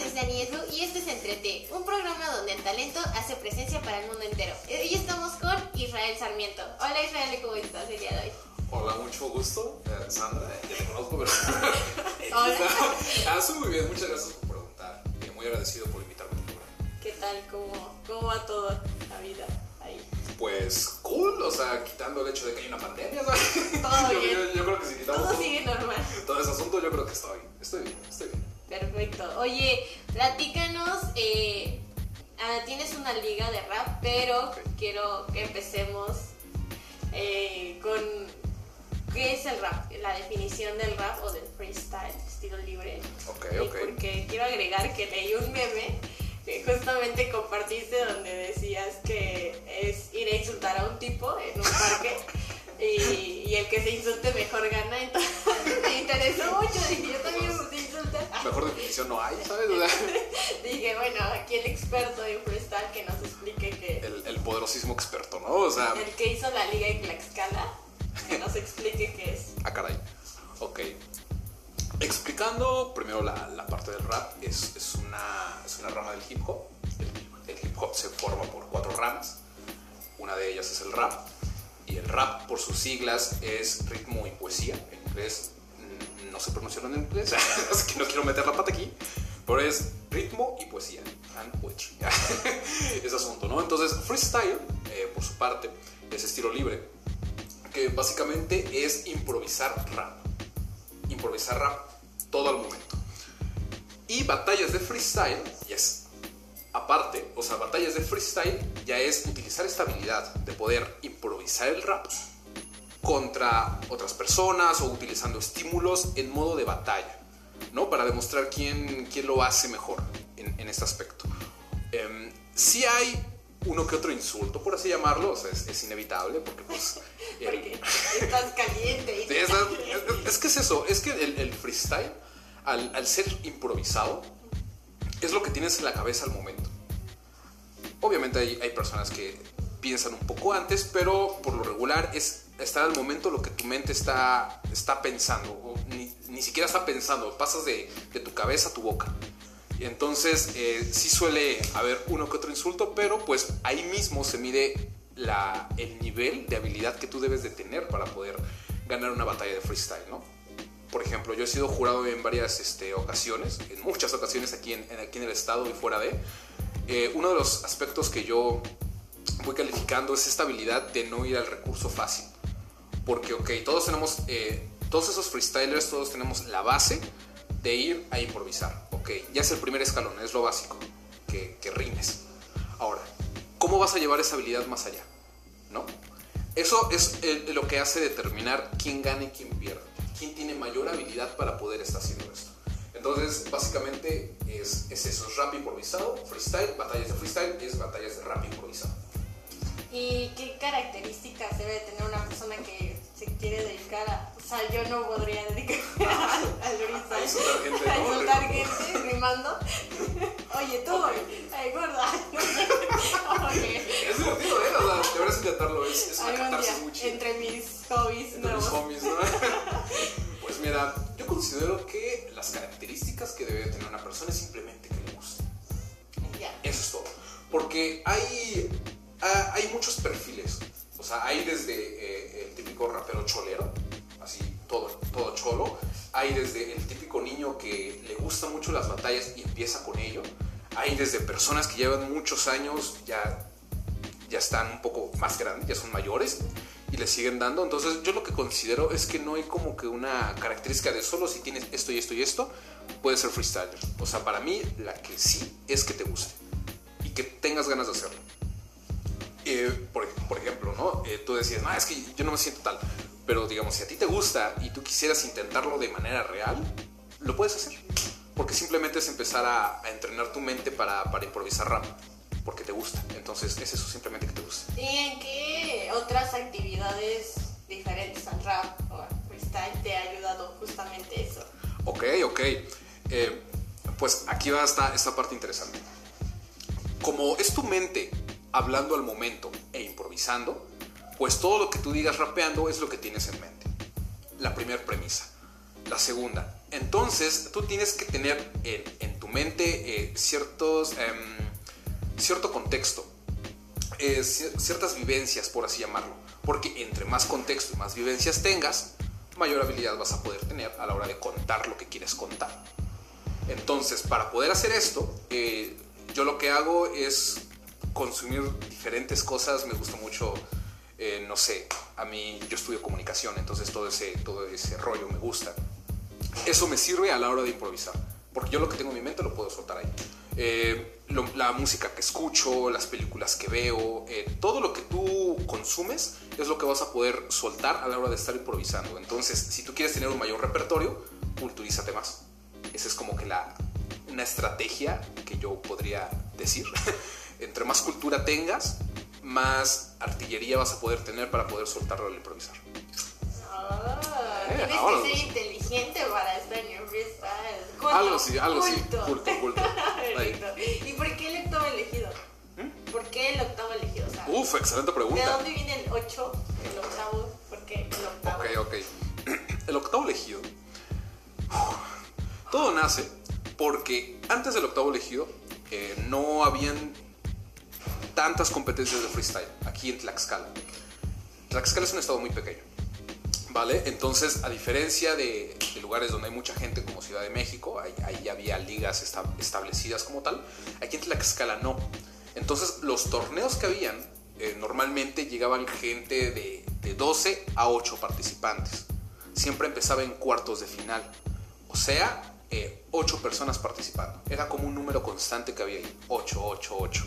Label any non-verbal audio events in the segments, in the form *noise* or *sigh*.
soy Dani Edu y este es Entrete, un programa donde el talento hace presencia para el mundo entero. Hoy estamos con Israel Sarmiento. Hola Israel, ¿cómo estás el día de hoy? Hola, mucho gusto, eh, Sandra, ya te conozco, pero... *laughs* Hola. *laughs* ah, muy bien, muchas gracias por preguntar. Y muy agradecido por invitarme a tu programa. ¿Qué tal? ¿Cómo, cómo va todo la vida ahí? Pues cool, o sea, quitando el hecho de que hay una pandemia, ¿sabes? Todo *laughs* yo, bien. yo- yo creo que si quitamos Todo todo, sigue normal. todo ese asunto, yo creo que estoy, estoy bien, estoy bien. Perfecto. Oye, platícanos. eh, ah, tienes una liga de rap, pero quiero que empecemos eh, con qué es el rap, la definición del rap o del freestyle, estilo libre. Ok, Y ok. Porque quiero agregar que leí un meme que justamente compartiste donde decías que es ir a insultar a un tipo en un parque. Y, y el que se insulte mejor gana, *laughs* entonces me interesó mucho, dije yo también. Mejor definición no hay, ¿sabes? O sea, *laughs* Dije, bueno, aquí el experto en freestyle que nos explique que el, el poderosísimo experto, ¿no? O sea, el que hizo la liga en Tlaxcala, que nos explique qué es. Ah, caray. Ok. Explicando primero la, la parte del rap, es, es una, es una rama del hip hop. El, el hip hop se forma por cuatro ramas. Una de ellas es el rap. Y el rap, por sus siglas, es ritmo y poesía. En inglés no se pronunciaron en inglés, *laughs* así que no quiero meter la pata aquí. Pero es ritmo y poesía. And poetry. *laughs* Ese asunto, ¿no? Entonces, freestyle, eh, por su parte, es estilo libre que básicamente es improvisar rap. Improvisar rap todo al momento. Y batallas de freestyle, ya es aparte, o sea, batallas de freestyle ya es utilizar esta habilidad de poder improvisar el rap contra otras personas o utilizando estímulos en modo de batalla, ¿no? Para demostrar quién, quién lo hace mejor en, en este aspecto. Em, sí hay uno que otro insulto, por así llamarlo, o sea, es, es inevitable porque pues... *laughs* el- Porque estás caliente y es, es- es que es eso, es que el, el freestyle, al, al ser improvisado, es lo que tienes en la cabeza al momento. Obviamente hay, hay personas que piensan un poco antes, pero por lo regular es estar al momento lo que tu mente está, está pensando, o ni, ni siquiera está pensando, pasas de, de tu cabeza a tu boca. Y entonces eh, sí suele haber uno que otro insulto, pero pues ahí mismo se mide la, el nivel de habilidad que tú debes de tener para poder ganar una batalla de freestyle, ¿no? Por ejemplo, yo he sido jurado en varias este, ocasiones, en muchas ocasiones aquí en, aquí en el estado y fuera de. Eh, uno de los aspectos que yo voy calificando es esta habilidad de no ir al recurso fácil. Porque, ok, todos tenemos, eh, todos esos freestylers, todos tenemos la base de ir a improvisar. Ok, ya es el primer escalón, es lo básico, que, rimes. Ahora, ¿cómo vas a llevar esa habilidad más allá? ¿No? Eso es lo que hace determinar quién gana y quién pierde. Quién tiene mayor habilidad para poder estar haciendo esto. Entonces, básicamente es, es eso, es rap improvisado, freestyle, batallas de freestyle, es batallas de rap improvisado. ¿Y qué características debe tener una persona que quiere dedicar a... O sea, yo no podría dedicarme *laughs* al. A insultar gente, Rimando. Oye, tú, Ok. ay, gorda. No sé. Oye, Es divertido, ¿eh? O sea, deberías intentarlo, es, es una catarsis muy chida. entre mis hobbies Entre nuevos. mis homies, ¿no? *laughs* Pues mira, yo considero que las características que debe tener una persona es simplemente que le guste. Ya. Eso es todo. Porque hay, ah, hay muchos perfiles. O sea, hay desde eh, el típico rapero cholero, así todo, todo cholo. Hay desde el típico niño que le gusta mucho las batallas y empieza con ello. Hay desde personas que llevan muchos años, ya, ya están un poco más grandes, ya son mayores y le siguen dando. Entonces yo lo que considero es que no hay como que una característica de solo si tienes esto y esto y esto, puedes ser freestyler. O sea, para mí la que sí es que te guste y que tengas ganas de hacerlo. Eh, por, por ejemplo, ¿no? Eh, tú decías, no, es que yo no me siento tal. Pero digamos, si a ti te gusta y tú quisieras intentarlo de manera real, lo puedes hacer. Porque simplemente es empezar a, a entrenar tu mente para, para improvisar rap. Porque te gusta. Entonces es eso, simplemente que te gusta. ¿Y en qué otras actividades diferentes al rap o al freestyle te ha ayudado justamente eso? Ok, ok. Eh, pues aquí va esta, esta parte interesante. Como es tu mente hablando al momento e improvisando, pues todo lo que tú digas rapeando es lo que tienes en mente. La primera premisa. La segunda, entonces tú tienes que tener en, en tu mente eh, ciertos, em, cierto contexto, eh, ciertas vivencias, por así llamarlo. Porque entre más contexto y más vivencias tengas, mayor habilidad vas a poder tener a la hora de contar lo que quieres contar. Entonces, para poder hacer esto, eh, yo lo que hago es consumir diferentes cosas. Me gusta mucho, eh, no sé, a mí yo estudio comunicación, entonces todo ese, todo ese rollo me gusta. Eso me sirve a la hora de improvisar, porque yo lo que tengo en mi mente lo puedo soltar ahí. Eh, la música que escucho, las películas que veo, todo lo que tú consumes es lo que vas a poder soltar a la hora de estar improvisando. Entonces, si tú quieres tener un mayor repertorio, culturízate más. Esa es como que la, una estrategia que yo podría decir. *laughs* Entre más cultura tengas, más artillería vas a poder tener para poder soltarlo al improvisar. Ah, tienes que ser inteligente para estar en freestyle. algo sí, algo sí. Culto, culto. *laughs* ¿Y por qué el octavo elegido? ¿Mm? ¿Por qué el octavo elegido? Uf, excelente pregunta. ¿De dónde viene el 8, el octavo? ¿Por qué el octavo? Ok, ok. *clears throat* El octavo elegido. Todo nace porque antes del octavo elegido eh, no habían tantas competencias de freestyle aquí en Tlaxcala. Tlaxcala es un estado muy pequeño, ¿vale? Entonces, a diferencia de, lugares donde hay mucha gente como Ciudad de México, ahí, ahí había ligas establecidas como tal, aquí en Tlaxcala no. Entonces, los torneos que habían, eh, normalmente llegaban gente de, de 12 a 8 participantes. Siempre empezaba en cuartos de final. O sea, eh, ocho personas participando. Era como un número constante que había ahí, 8, 8, 8.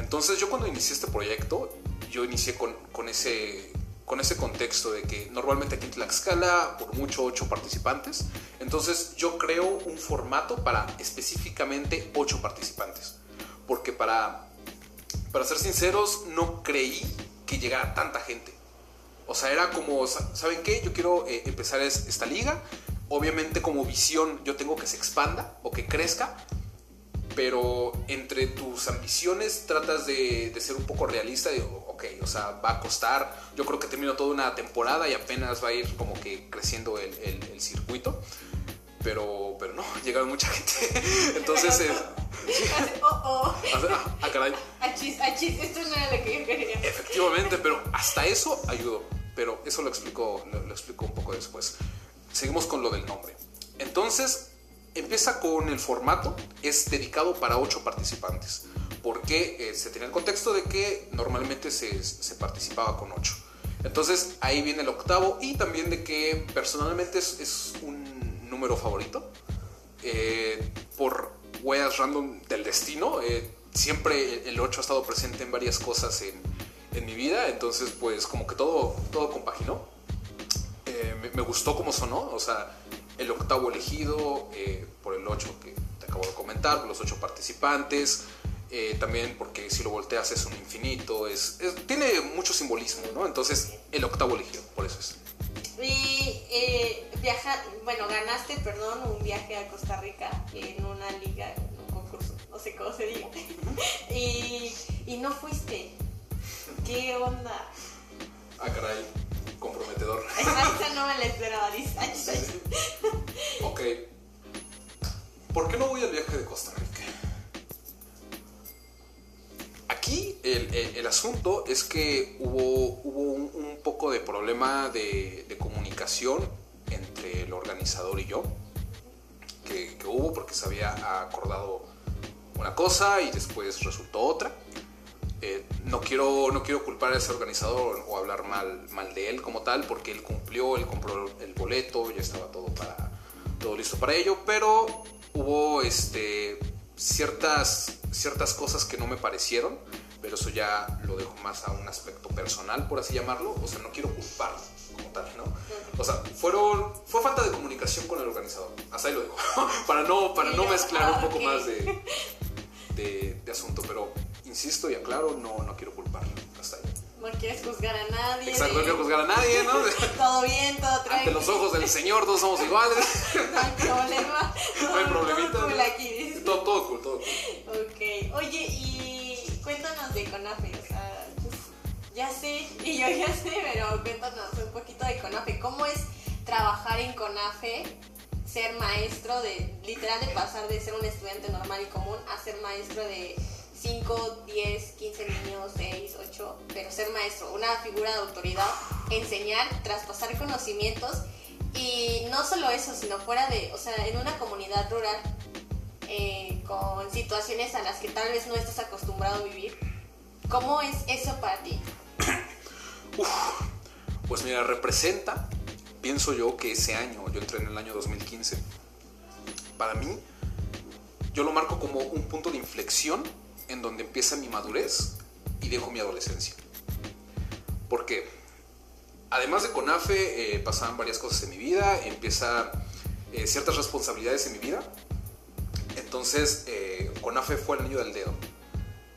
Entonces yo cuando inicié este proyecto, yo inicié con, con, ese, con ese contexto de que normalmente aquí en Tlaxcala, por mucho, ocho participantes. Entonces yo creo un formato para específicamente ocho participantes. Porque para, para ser sinceros, no creí que llegara tanta gente. O sea, era como, ¿saben qué? Yo quiero eh, empezar esta liga obviamente como visión yo tengo que se expanda o que crezca, pero entre tus ambiciones tratas de, ser un poco realista, digo, ok, o sea, va a costar, yo creo que termino toda una temporada y apenas va a ir como que creciendo el, circuito. Pero, pero no, *laughs* llegaron mucha gente. *laughs* Entonces, eh, *laughs* oh, oh. Ah, ah, caray. Achis, achis, esto no era lo que yo quería. Efectivamente, pero hasta eso ayudó. Pero eso lo explico, lo, lo explico un poco después seguimos con lo del nombre. Entonces, empieza con el formato, es dedicado para ocho participantes, porque eh, se tenía el contexto de que normalmente se, participaba con ocho. Entonces, ahí viene el octavo y también de que personalmente es, un número favorito. Eh, por huellas random del destino, eh, siempre el 8 ha estado presente en varias cosas en, mi vida, entonces pues como que todo, todo compaginó me, gustó cómo sonó, o sea, el octavo elegido eh, por el 8 que te acabo de comentar, los ocho participantes, eh, también porque si lo volteas es un infinito, es, tiene mucho simbolismo, ¿no? Entonces, el octavo elegido, por eso es. Y eh, viaja, bueno, ganaste, perdón, un viaje a Costa Rica en una liga, en un concurso, no sé cómo se diga, y, y no fuiste. ¿Qué onda? Ah, caray comprometedor. Esa no me la esperaba, ¿Por qué no voy al viaje de Costa Rica? Aquí el, asunto es que hubo, un, poco de problema de, comunicación entre el organizador y yo, que, que hubo porque se había acordado una cosa y después resultó otra. Eh, no, quiero, no quiero culpar a ese organizador o hablar mal, mal de él como tal, porque él cumplió, él compró el boleto, ya estaba todo, para, todo listo para ello, pero hubo este, ciertas, ciertas cosas que no me parecieron, pero eso ya lo dejo más a un aspecto personal, por así llamarlo, o sea, no quiero culparlo como tal, ¿no? O sea, fueron, fue falta de comunicación con el organizador, hasta ahí lo dejo, *laughs* para no, para no mezclar un poco más de, *laughs* de, de asunto, pero insisto y aclaro, no, no quiero culparlo. Hasta ahí. No quieres juzgar a nadie. Exacto, no quiero juzgar a nadie, ¿no? *laughs* todo bien, todo tranquilo. *laughs* Ante los ojos del Señor todos somos iguales. *laughs* no hay problema. no hay problemita. Todo cool aquí. Todo, todo cool, todo cool. Ok. Oye, y cuéntanos de Conafe. O sea, pues, ya sé, y yo ya sé, pero cuéntanos un poquito de Conafe. ¿Cómo es trabajar en Conafe ser maestro, de literal de pasar de ser un estudiante normal y común a ser maestro de 5, 10, 15 niños, 6, 8, pero ser maestro, una figura de autoridad, enseñar, traspasar conocimientos y no solo eso, sino fuera de, o sea, en una comunidad rural eh, con situaciones a las que tal vez no estás acostumbrado a vivir. ¿Cómo es eso para ti? *coughs* Pues mira, representa, pienso yo que ese año, yo entré en el año 2015, para mí, yo lo marco como un punto de inflexión en donde empieza mi madurez y dejo mi adolescencia. Porque además de CONAFE eh, pasaban varias cosas en mi vida, empieza eh, ciertas responsabilidades en mi vida. Entonces, eh, CONAFE fue el año del dedo,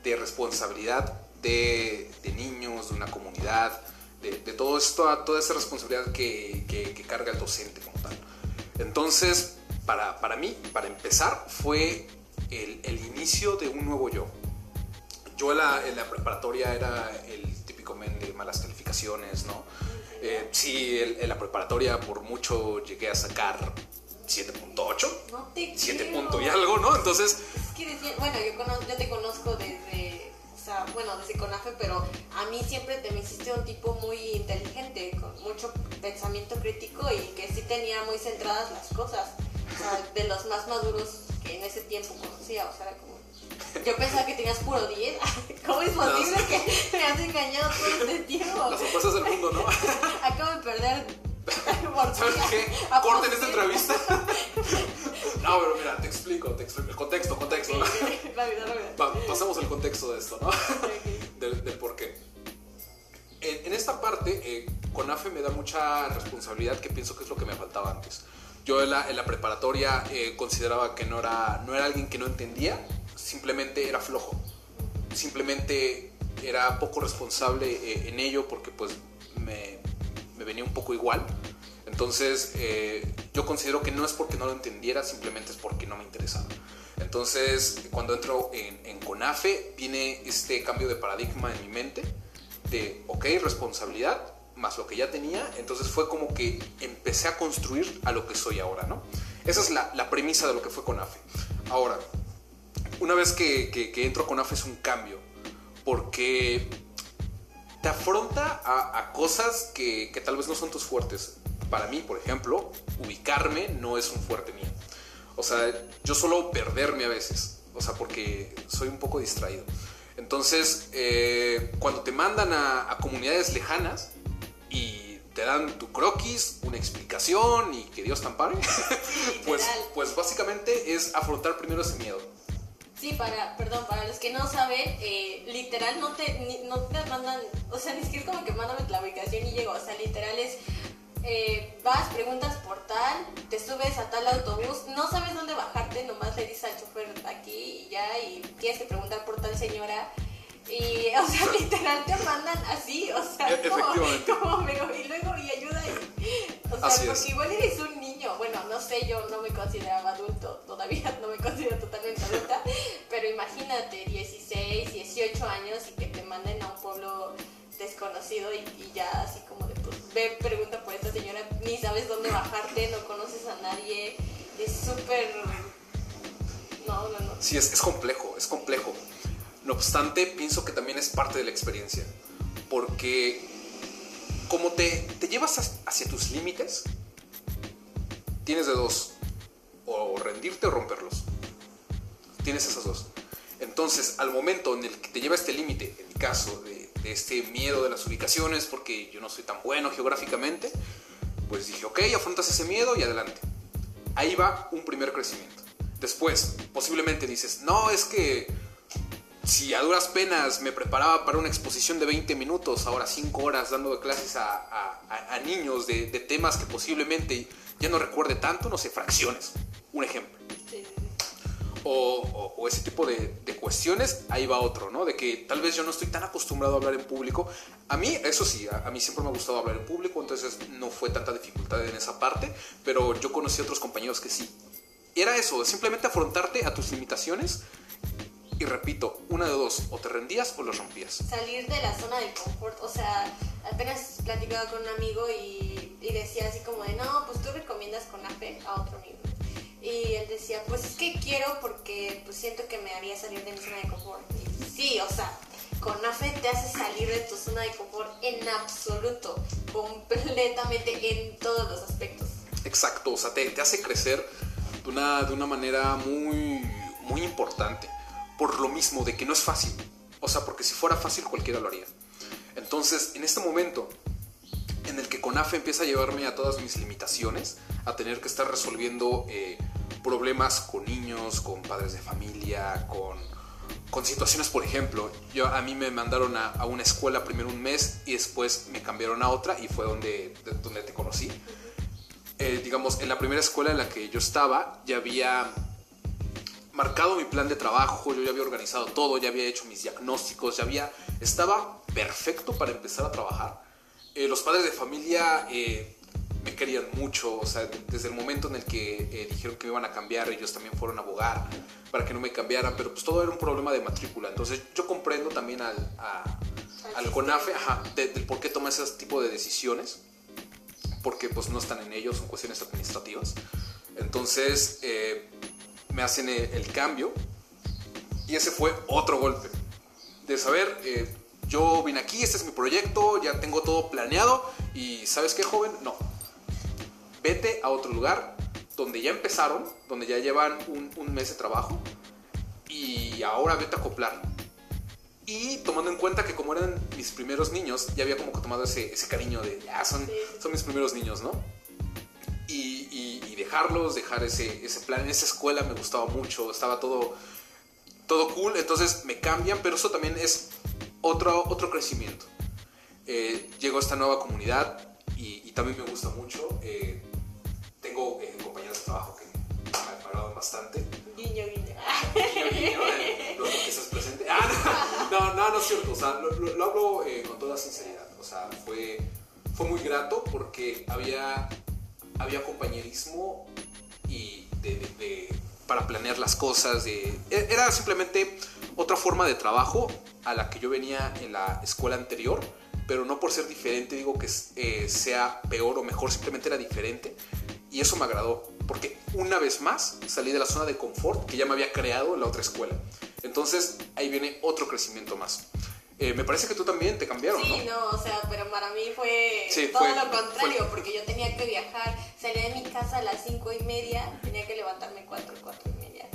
de responsabilidad de, niños, de una comunidad, de, todo esto, toda esa responsabilidad que, carga el docente como tal. Entonces, para, para mí, para empezar, fue el, inicio de un nuevo yo. Yo en la, en la preparatoria era el típico men de malas calificaciones, ¿no? Eh, sí, en la preparatoria por mucho llegué a sacar 7.8. No te 7 punto y algo, ¿no? Entonces... Es que decía, bueno, yo, yo te conozco desde, o sea, bueno, desde CONAFE, pero a mí siempre te me hiciste un tipo muy inteligente, con mucho pensamiento crítico y que sí tenía muy centradas las cosas. O sea, de los más maduros que en ese tiempo conocía, o sea, era como yo pensaba que tenías puro 10. *laughs* ¿Cómo es posible que me has engañado todo este tiempo? Las sorpresas del mundo, ¿no? *laughs* Acabo de perder. *laughs* ¿Sabes qué? Corten esta entrevista. No, pero mira, te explico, te explico. El contexto, contexto. rápido, rápido. pasemos el contexto de esto, ¿no? Del, por qué. En, esta parte, eh, CONAFE me da mucha responsabilidad que pienso que es lo que me faltaba antes. Yo en la, en la preparatoria eh, consideraba que no era, no era alguien que no entendía, simplemente era flojo. Simplemente era poco responsable eh, en ello porque pues me, venía un poco igual. Entonces eh, yo considero que no es porque no lo entendiera, simplemente es porque no me interesaba. Entonces cuando entro en, en CONAFE viene este cambio de paradigma en mi mente de, ok, responsabilidad, más lo que ya tenía, entonces fue como que empecé a construir a lo que soy ahora, ¿no? Esa es la, la premisa de lo que fue CONAFE. Ahora, una vez que, que, entro con AFE es un cambio, porque te afronta a, cosas que, que, tal vez no son tus fuertes. Para mí, por ejemplo, ubicarme no es un fuerte mío. O sea, yo suelo perderme a veces, o sea, porque soy un poco distraído. Entonces, eh, cuando te mandan a, a comunidades lejanas y te dan tu croquis, una explicación y que Dios te ampare, *laughs* pues, pues básicamente es afrontar primero ese miedo. Sí, para, perdón, para los que no saben, eh, literal no te, no te mandan, o sea, ni siquiera como que mándame la ubicación y llego, o sea, literal es, eh, vas, preguntas por tal, te subes a tal autobús, no sabes dónde bajarte, nomás le dices al chofer aquí y ya, y tienes que preguntar por tal señora. Y, o sea, *laughs* literal te mandan así, o sea, e-, como, como, y luego, y ayuda, y, o sea, porque igual eres un niño, bueno, no sé, yo no me consideraba adulto, todavía *laughs* no me considero totalmente adulta, pero imagínate, 16, 18 años y que te manden a un pueblo desconocido y, ya así como de, pues, ve, pregunta por esta señora, ni sabes dónde bajarte, no conoces a nadie, es súper... No, no, no. Sí, es, es complejo, es complejo. No obstante, pienso que también es parte de la experiencia, porque como te, te llevas hacia tus límites, tienes de dos, o rendirte o romperlos. Tienes esas dos. Entonces, al momento en el que te lleva este límite, en mi caso, de, de, este miedo de las ubicaciones, porque yo no soy tan bueno geográficamente, pues dije, ok, afrontas ese miedo y adelante. Ahí va un primer crecimiento. Después, posiblemente dices, no, es que si a duras penas me preparaba para una exposición de 20 minutos, ahora 5 horas dando clases a, niños de, temas que posiblemente ya no recuerde tanto, no sé, fracciones, un ejemplo. O, o, ese tipo de, cuestiones, ahí va otro, ¿no? De que tal vez yo no estoy tan acostumbrado a hablar en público. A mí, eso sí, a, a mí siempre me ha gustado hablar en público, entonces no fue tanta dificultad en esa parte, pero yo conocí a otros compañeros que sí. Era eso, simplemente afrontarte a tus limitaciones y repito, una de dos, o te rendías o lo rompías. Salir de la zona de confort, o sea, apenas platicaba con un amigo y, y, decía así como de, no, pues tú recomiendas con AFE a otro amigo. quiero porque pues siento que me haría salir de mi zona de confort. Y sí, o sea, CONAFE te hace salir de tu zona de confort en absoluto, completamente en todos los aspectos. Exacto, o sea, te, te hace crecer de una, de una manera muy, muy importante. Por lo mismo, de que no es fácil. O sea, porque si fuera fácil cualquiera lo haría. Entonces, en este momento en el que CONAFE empieza a llevarme a todas mis limitaciones, a tener que estar resolviendo eh, problemas con niños, con padres de familia, con, con situaciones, por ejemplo, yo, a mí me mandaron a, una escuela primero un mes y después me cambiaron a otra y fue donde, de, donde te conocí. Eh, digamos, en la primera escuela en la que yo estaba ya había marcado mi plan de trabajo, yo ya había organizado todo, ya había hecho mis diagnósticos, ya había, estaba perfecto para empezar a trabajar. Eh, los padres de familia eh, me querían mucho, o sea, desde el momento en el que eh, dijeron que me iban a cambiar, ellos también fueron a abogar para que no me cambiaran, pero pues todo era un problema de matrícula. Entonces yo comprendo también al, a, al CONAFE ajá, de, del por qué toma ese tipo de decisiones, porque pues no están en ellos, son cuestiones administrativas. Entonces eh, me hacen el, el, cambio y ese fue otro golpe de saber, eh, yo vine aquí, este es mi proyecto, ya tengo todo planeado y ¿sabes qué joven? No. Vete a otro lugar donde ya empezaron, donde ya llevan un, un mes de trabajo y ahora vete a acoplar. Y tomando en cuenta que como eran mis primeros niños, ya había como que tomado ese, ese cariño de, ya, son, son mis primeros niños, ¿no? Y, y, y, dejarlos, dejar ese, ese plan. En esa escuela me gustaba mucho, estaba todo, todo cool, entonces me cambian, pero eso también es otro, otro crecimiento. Eh, llego a esta nueva comunidad y, y también me gusta mucho. Eh, tengo eh, compañeros de trabajo que me agradan bastante. Guiño, guiño. Guiño, guiño, no porque estás presente. Ah, no, no, no, no es cierto. O sea, lo, lo, lo hablo con toda sinceridad. O sea, fue, fue muy grato porque había, había compañerismo y para planear las cosas. De, era simplemente otra forma de trabajo a la que yo venía en la escuela anterior, pero no por ser diferente digo que eh, sea peor o mejor, simplemente era diferente. Y eso me agradó, porque una vez más salí de la zona de confort que ya me había creado en la otra escuela. Entonces ahí viene otro crecimiento más. Eh, me parece que tú también te cambiaron, sí, ¿no? No, o sea, pero para mí fue sí, todo fue, lo contrario, fue... porque yo tenía que viajar, salía de mi casa a las cinco y media, tenía que levantarme cuatro, cuatro y media.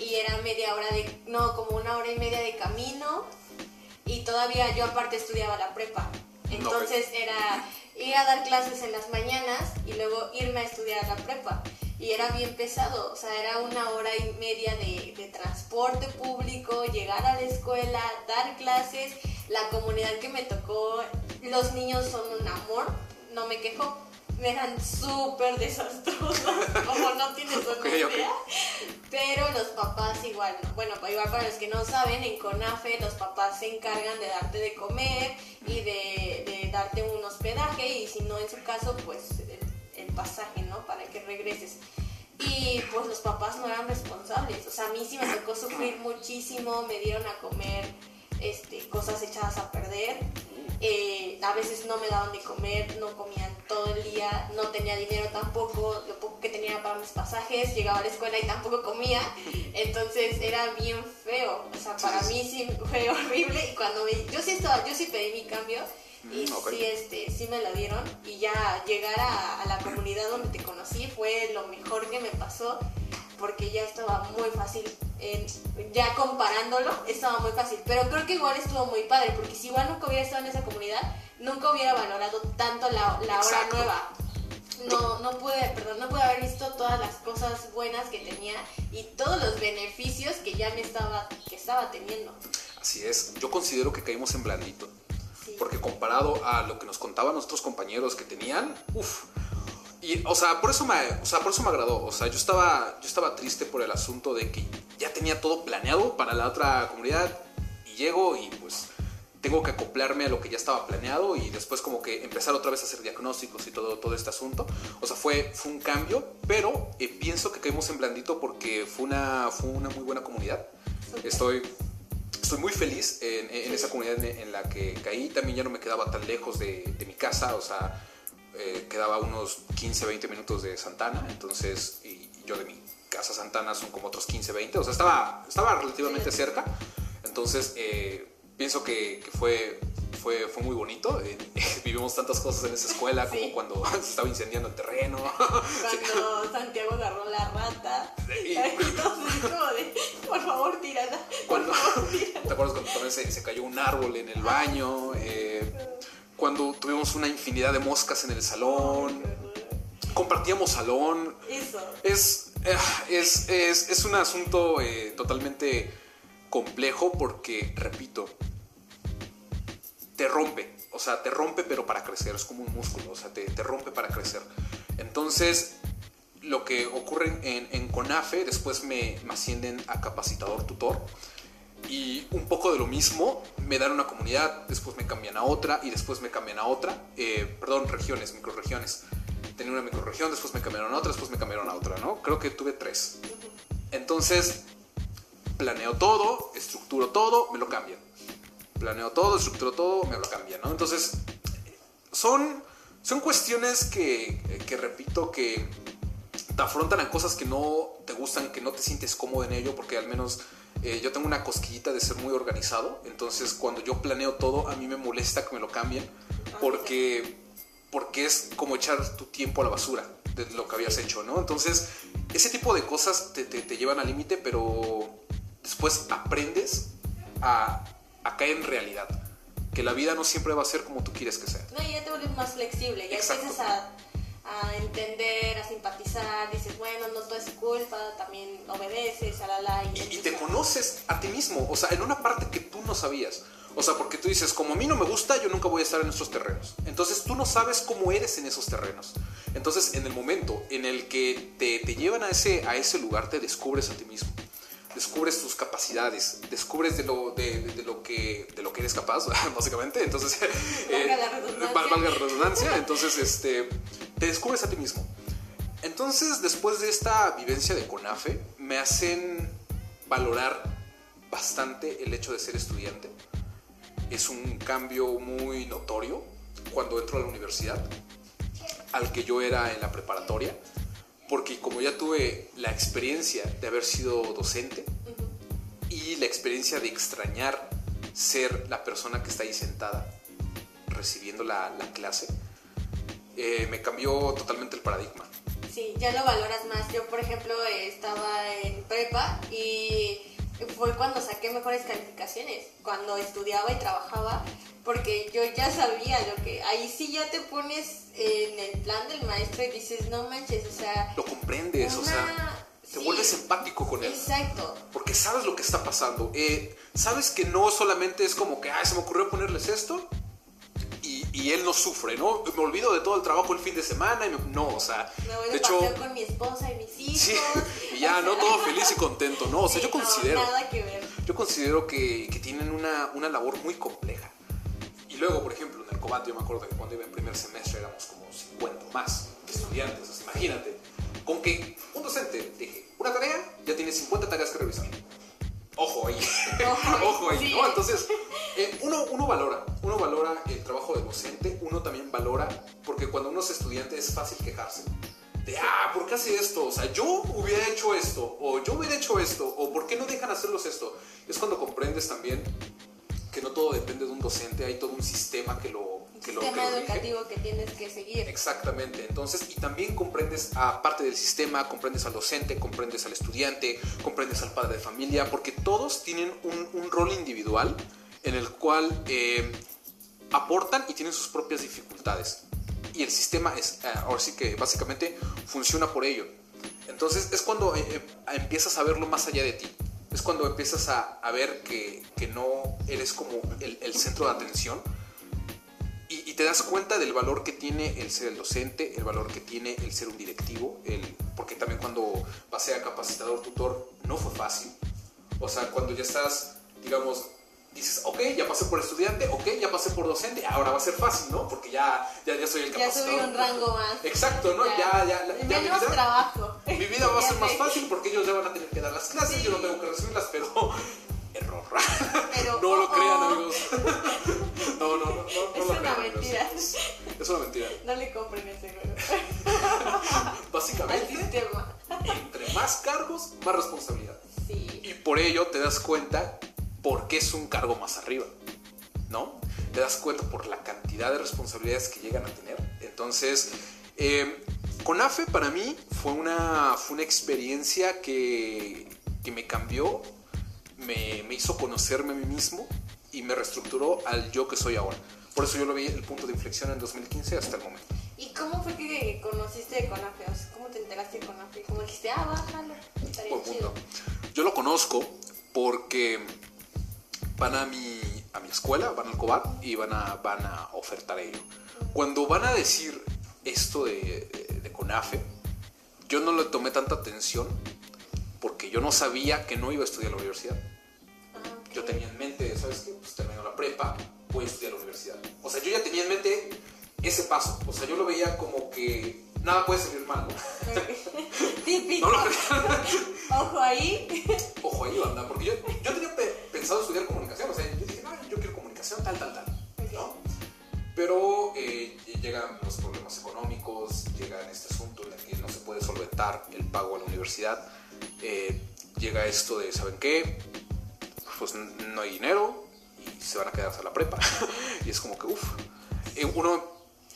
Y era media hora de, no, como una hora y media de camino, y todavía yo aparte estudiaba la prepa. Entonces no, era ir a dar clases en las mañanas y luego irme a estudiar la prepa. Y era bien pesado, o sea, era una hora y media de, de, transporte público, llegar a la escuela, dar clases, la comunidad que me tocó, los niños son un amor, no me quejo, me eran súper desastrosos, *laughs* como no tienes una okay, idea. Okay. Pero los papás igual, bueno, igual para los que no saben, en CONAFE los papás se encargan de darte de comer y de, de darte un hospedaje y si no en su caso, pues pasaje, ¿no? Para que regreses. Y pues los papás no eran responsables, o sea, a mí sí me tocó sufrir muchísimo, me dieron a comer este, cosas echadas a perder, eh, a veces no me daban de comer, no comían todo el día, no tenía dinero tampoco, lo poco que tenía para mis pasajes, llegaba a la escuela y tampoco comía, entonces era bien feo, o sea, para mí sí fue horrible. Y cuando me, yo sí estaba, yo sí pedí mi cambio y okay. sí, este, sí me lo dieron y ya llegar a, a la comunidad donde te conocí fue lo mejor que me pasó porque ya estaba muy fácil, eh, ya comparándolo, estaba muy fácil, pero creo que igual estuvo muy padre, porque si igual nunca hubiera estado en esa comunidad, nunca hubiera valorado tanto la, la hora nueva. No, no pude, perdón, no pude haber visto todas las cosas buenas que tenía y todos los beneficios que ya me estaba, que estaba teniendo. Así es, yo considero que caímos en blandito. Porque comparado a lo que nos contaban nuestros compañeros que tenían, uff, y, o sea, por eso me, o sea, por eso me agradó. O sea, yo estaba, yo estaba triste por el asunto de que ya tenía todo planeado para la otra comunidad y llego y pues tengo que acoplarme a lo que ya estaba planeado y después como que empezar otra vez a hacer diagnósticos y todo, todo este asunto. O sea, fue, fue un cambio, pero eh, pienso que caímos en blandito porque fue una, fue una muy buena comunidad. Estoy, estoy muy feliz en, en esa comunidad en, en, la que caí. También ya no me quedaba tan lejos de, de mi casa, o sea eh, quedaba unos 15, 20 minutos de Santana, entonces, y yo de mi Casa Santana son como otros 15, 20, o sea, estaba, estaba relativamente cerca. Entonces, eh, pienso que, que fue, fue, fue muy bonito. *laughs* Eh, vivimos tantas cosas en esa escuela, como Sí. cuando *laughs* se estaba incendiando el terreno. *laughs* Cuando Santiago agarró la rata. Y- Entonces, como de, por favor, tírala. Cuando, favor, tírala. ¿Te acuerdas cuando también se, se cayó un árbol en el baño? Eh, cuando tuvimos una infinidad de moscas en el salón. Compartíamos salón. Eso. Es, eh, es, es, es un asunto eh, totalmente complejo porque, repito, te rompe. O sea, te rompe pero para crecer. Es como un músculo. O sea, te, te rompe para crecer. Entonces, lo que ocurre en, en CONAFE, después me, me ascienden a capacitador tutor. Y un poco de lo mismo, me dan una comunidad, después me cambian a otra y después me cambian a otra. Eh, perdón, regiones, microregiones. Tenía una microregión, después me cambiaron a otra, después me cambiaron a otra, ¿no? Creo que tuve tres. Entonces, planeo todo, estructuro todo, me lo cambian. Planeo todo, estructuro todo, me lo cambian, ¿no? Entonces, son, son cuestiones que, que repito que te afrontan a cosas que no te gustan, que no te sientes cómodo en ello, porque al menos eh, yo tengo una cosquillita de ser muy organizado, entonces cuando yo planeo todo, a mí me molesta que me lo cambien, porque, porque es como echar tu tiempo a la basura de lo que habías hecho, ¿no? Entonces, ese tipo de cosas te, te- te llevan al límite, pero después aprendes a, a caer en realidad, que la vida no siempre va a ser como tú quieres que sea. No, y ya te vuelves más flexible, ya Exacto. empiezas a, a entender, a simpatizar, dices, bueno, no todo es culpa, también obedeces, alala, y, y, y te a- conoces a ti mismo, o sea, en una parte que tú no sabías. O sea, porque tú dices, como a mí no me gusta, yo nunca voy a estar en estos terrenos. Entonces tú no sabes cómo eres en esos terrenos. Entonces, en el momento en el que te, te llevan a ese, a ese lugar, te descubres a ti mismo. Descubres tus capacidades, descubres de lo, de, de- de lo, que, de lo que eres capaz, *laughs* básicamente. Entonces, Valga *laughs* la redundancia. val- valga la redundancia. Entonces, este, te descubres a ti mismo. Entonces, después de esta vivencia de CONAFE, me hacen valorar bastante el hecho de ser estudiante. Es un cambio muy notorio cuando entro a la universidad, al que yo era en la preparatoria, porque como ya tuve la experiencia de haber sido docente y la experiencia de extrañar ser la persona que está ahí sentada recibiendo la, la clase, eh, me cambió totalmente el paradigma. Sí, ya lo valoras más. Yo, por ejemplo, estaba en prepa y fue cuando saqué mejores calificaciones, cuando estudiaba y trabajaba, porque yo ya sabía lo que... Ahí sí ya te pones en el plan del maestro y dices, no manches, o sea... Lo comprendes, o sea, te sí, vuelves empático con él. Exacto. Porque sabes lo que está pasando. Eh, sabes que no solamente es como que, ay, se me ocurrió ponerles esto y, él no sufre, ¿no? Me olvido de todo el trabajo el fin de semana y me- no, o sea, Me voy de, de hecho, con mi esposa y mis hijos. sí, y *laughs* ya, ¿no? Todo feliz y contento, ¿no? O sea, Sí, yo no, considero, nada que ver. yo considero que, que tienen una, una labor muy compleja. Y luego, por ejemplo, en el Cobat, yo me acuerdo que cuando iba en primer semestre éramos como 50 más estudiantes, o sea, imagínate. Con que un docente dije, una tarea, ya tiene 50 tareas que revisar. Ojo ahí, Ojo ahí, sí. ¿no? Entonces, eh, uno, uno valora, uno valora el trabajo del docente, uno también valora, porque cuando uno es estudiante es fácil quejarse. De, ah, ¿por qué hace esto? O sea, yo hubiera hecho esto, o yo hubiera hecho esto, o ¿por qué no dejan hacerlos esto? Es cuando comprendes también que no todo depende de un docente, hay todo un sistema que lo, que lo, que lo educativo que tienes que seguir. Exactamente, entonces, y también comprendes a parte del sistema, comprendes al docente, comprendes al estudiante, comprendes al padre de familia, porque todos tienen un, un rol individual en el cual eh, aportan y tienen sus propias dificultades. Y el sistema es, eh, ahora sí que básicamente funciona por ello. Entonces es cuando eh, eh, empiezas a verlo más allá de ti. Es cuando empiezas a, a ver que, que no eres como el, el centro de atención, y, te das cuenta del valor que tiene el ser el docente, el valor que tiene el ser un directivo, el, porque también cuando pasé a capacitador tutor no fue fácil. O sea, cuando ya estás, digamos, dices, ok, ya pasé por estudiante, ok, ya pasé por docente, ahora va a ser fácil, ¿no? Porque ya, ya, ya soy el Ya capacitador. subí un rango más. Exacto, ¿no? Ya, ya, ya, ya mi vida- trabajo. mi vida va a *laughs* Ya ser más fácil porque ellos ya van a tener que dar las clases, Sí. yo no tengo que recibirlas, pero error. *laughs* Pero, no lo oh, crean, oh, amigos. *laughs* No, no, no, no, no Es lo una crean, amigos. mentira. Es una mentira. No le compren ese juego. Al *laughs* Básicamente, sistema. entre más cargos, más responsabilidad. Sí. Y por ello te das cuenta por qué es un cargo más arriba, ¿no? Te das cuenta por la cantidad de responsabilidades que llegan a tener. Entonces, eh, con AFE para mí fue una, fue una experiencia que, que me cambió, me, me hizo conocerme a mí mismo y me reestructuró al yo que soy ahora. Por eso yo lo vi el punto de inflexión en 2015 hasta el momento. ¿Y cómo fue que conociste de Conafe? O sea, ¿Cómo te enteraste de Conafe? ¿Cómo dijiste, ah, bájalo? Estaría Buen chido. punto. Yo lo conozco porque van a mi, a mi escuela, van al COBAT y van a, van a ofertar ello. Cuando van a decir esto de, de- de CONAFE, yo no le tomé tanta atención porque yo no sabía que no iba a estudiar en la universidad. Ah. Yo tenía en mente, ¿sabes qué? Pues termino la prepa, voy a estudiar a la universidad. O sea, yo ya tenía en mente ese paso. O sea, yo lo veía como que nada puede salir mal, ¿no? Típico. *laughs* No. Ojo ahí. Ojo ahí, banda, porque yo, yo tenía pe- pensado estudiar comunicación, o sea, yo dije, no, yo quiero comunicación, tal, tal, tal, ¿no? Pero eh, llegan los problemas económicos, llega este asunto en el que no se puede solventar el pago a la universidad, eh, llega esto de, ¿saben qué? Pues no hay dinero y se van a quedar hasta la prepa. *laughs* y es como que, uff, uno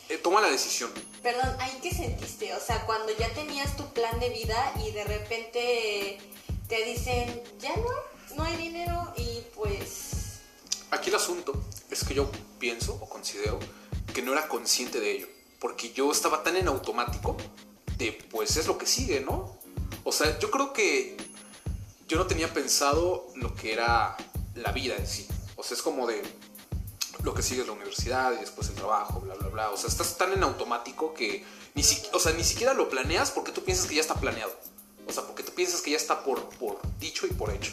eh, toma la decisión. Perdón, ¿ahí qué sentiste? O sea, cuando ya tenías tu plan de vida y de repente te dicen, ya no, no hay dinero y pues... Aquí el asunto es que yo pienso o considero que no era consciente de ello, porque yo estaba tan en automático de pues es lo que sigue, ¿no? O sea, yo creo que yo no tenía pensado lo que era la vida en sí. O sea, es como de lo que sigue es la universidad y después el trabajo, bla, bla, bla. O sea, estás tan en automático que ni, si- o sea, ni siquiera lo planeas porque tú piensas que ya está planeado. O sea, porque tú piensas que ya está por, por dicho y por hecho.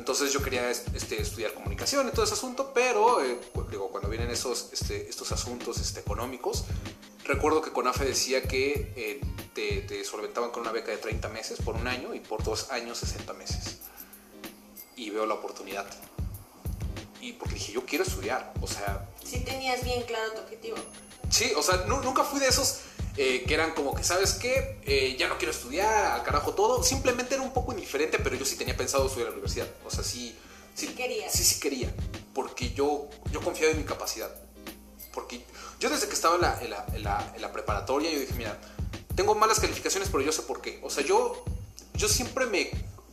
Entonces yo quería es- este, estudiar comunicación y todo ese asunto, pero eh, digo, cuando vienen esos, este, estos asuntos este, económicos, recuerdo que CONAFE decía que eh, te, te solventaban con una beca de 30 meses por un año y por dos años 60 meses. Y veo la oportunidad. Y porque dije, yo quiero estudiar. O sea, Sí tenías bien claro tu objetivo. Sí, o sea, nu- nunca fui de esos eh, que eran como que, ¿sabes qué? Eh, ya no quiero estudiar, al carajo todo. Simplemente era un poco indiferente, pero yo sí tenía pensado estudiar en la universidad. O sea, sí. Sí, Sí querías. Sí, sí quería. Porque yo, yo confiaba en mi capacidad. Porque yo desde que estaba en la, en la- en la- en la preparatoria, yo dije, mira, tengo malas calificaciones, pero yo sé por qué. O sea, yo, yo siempre me,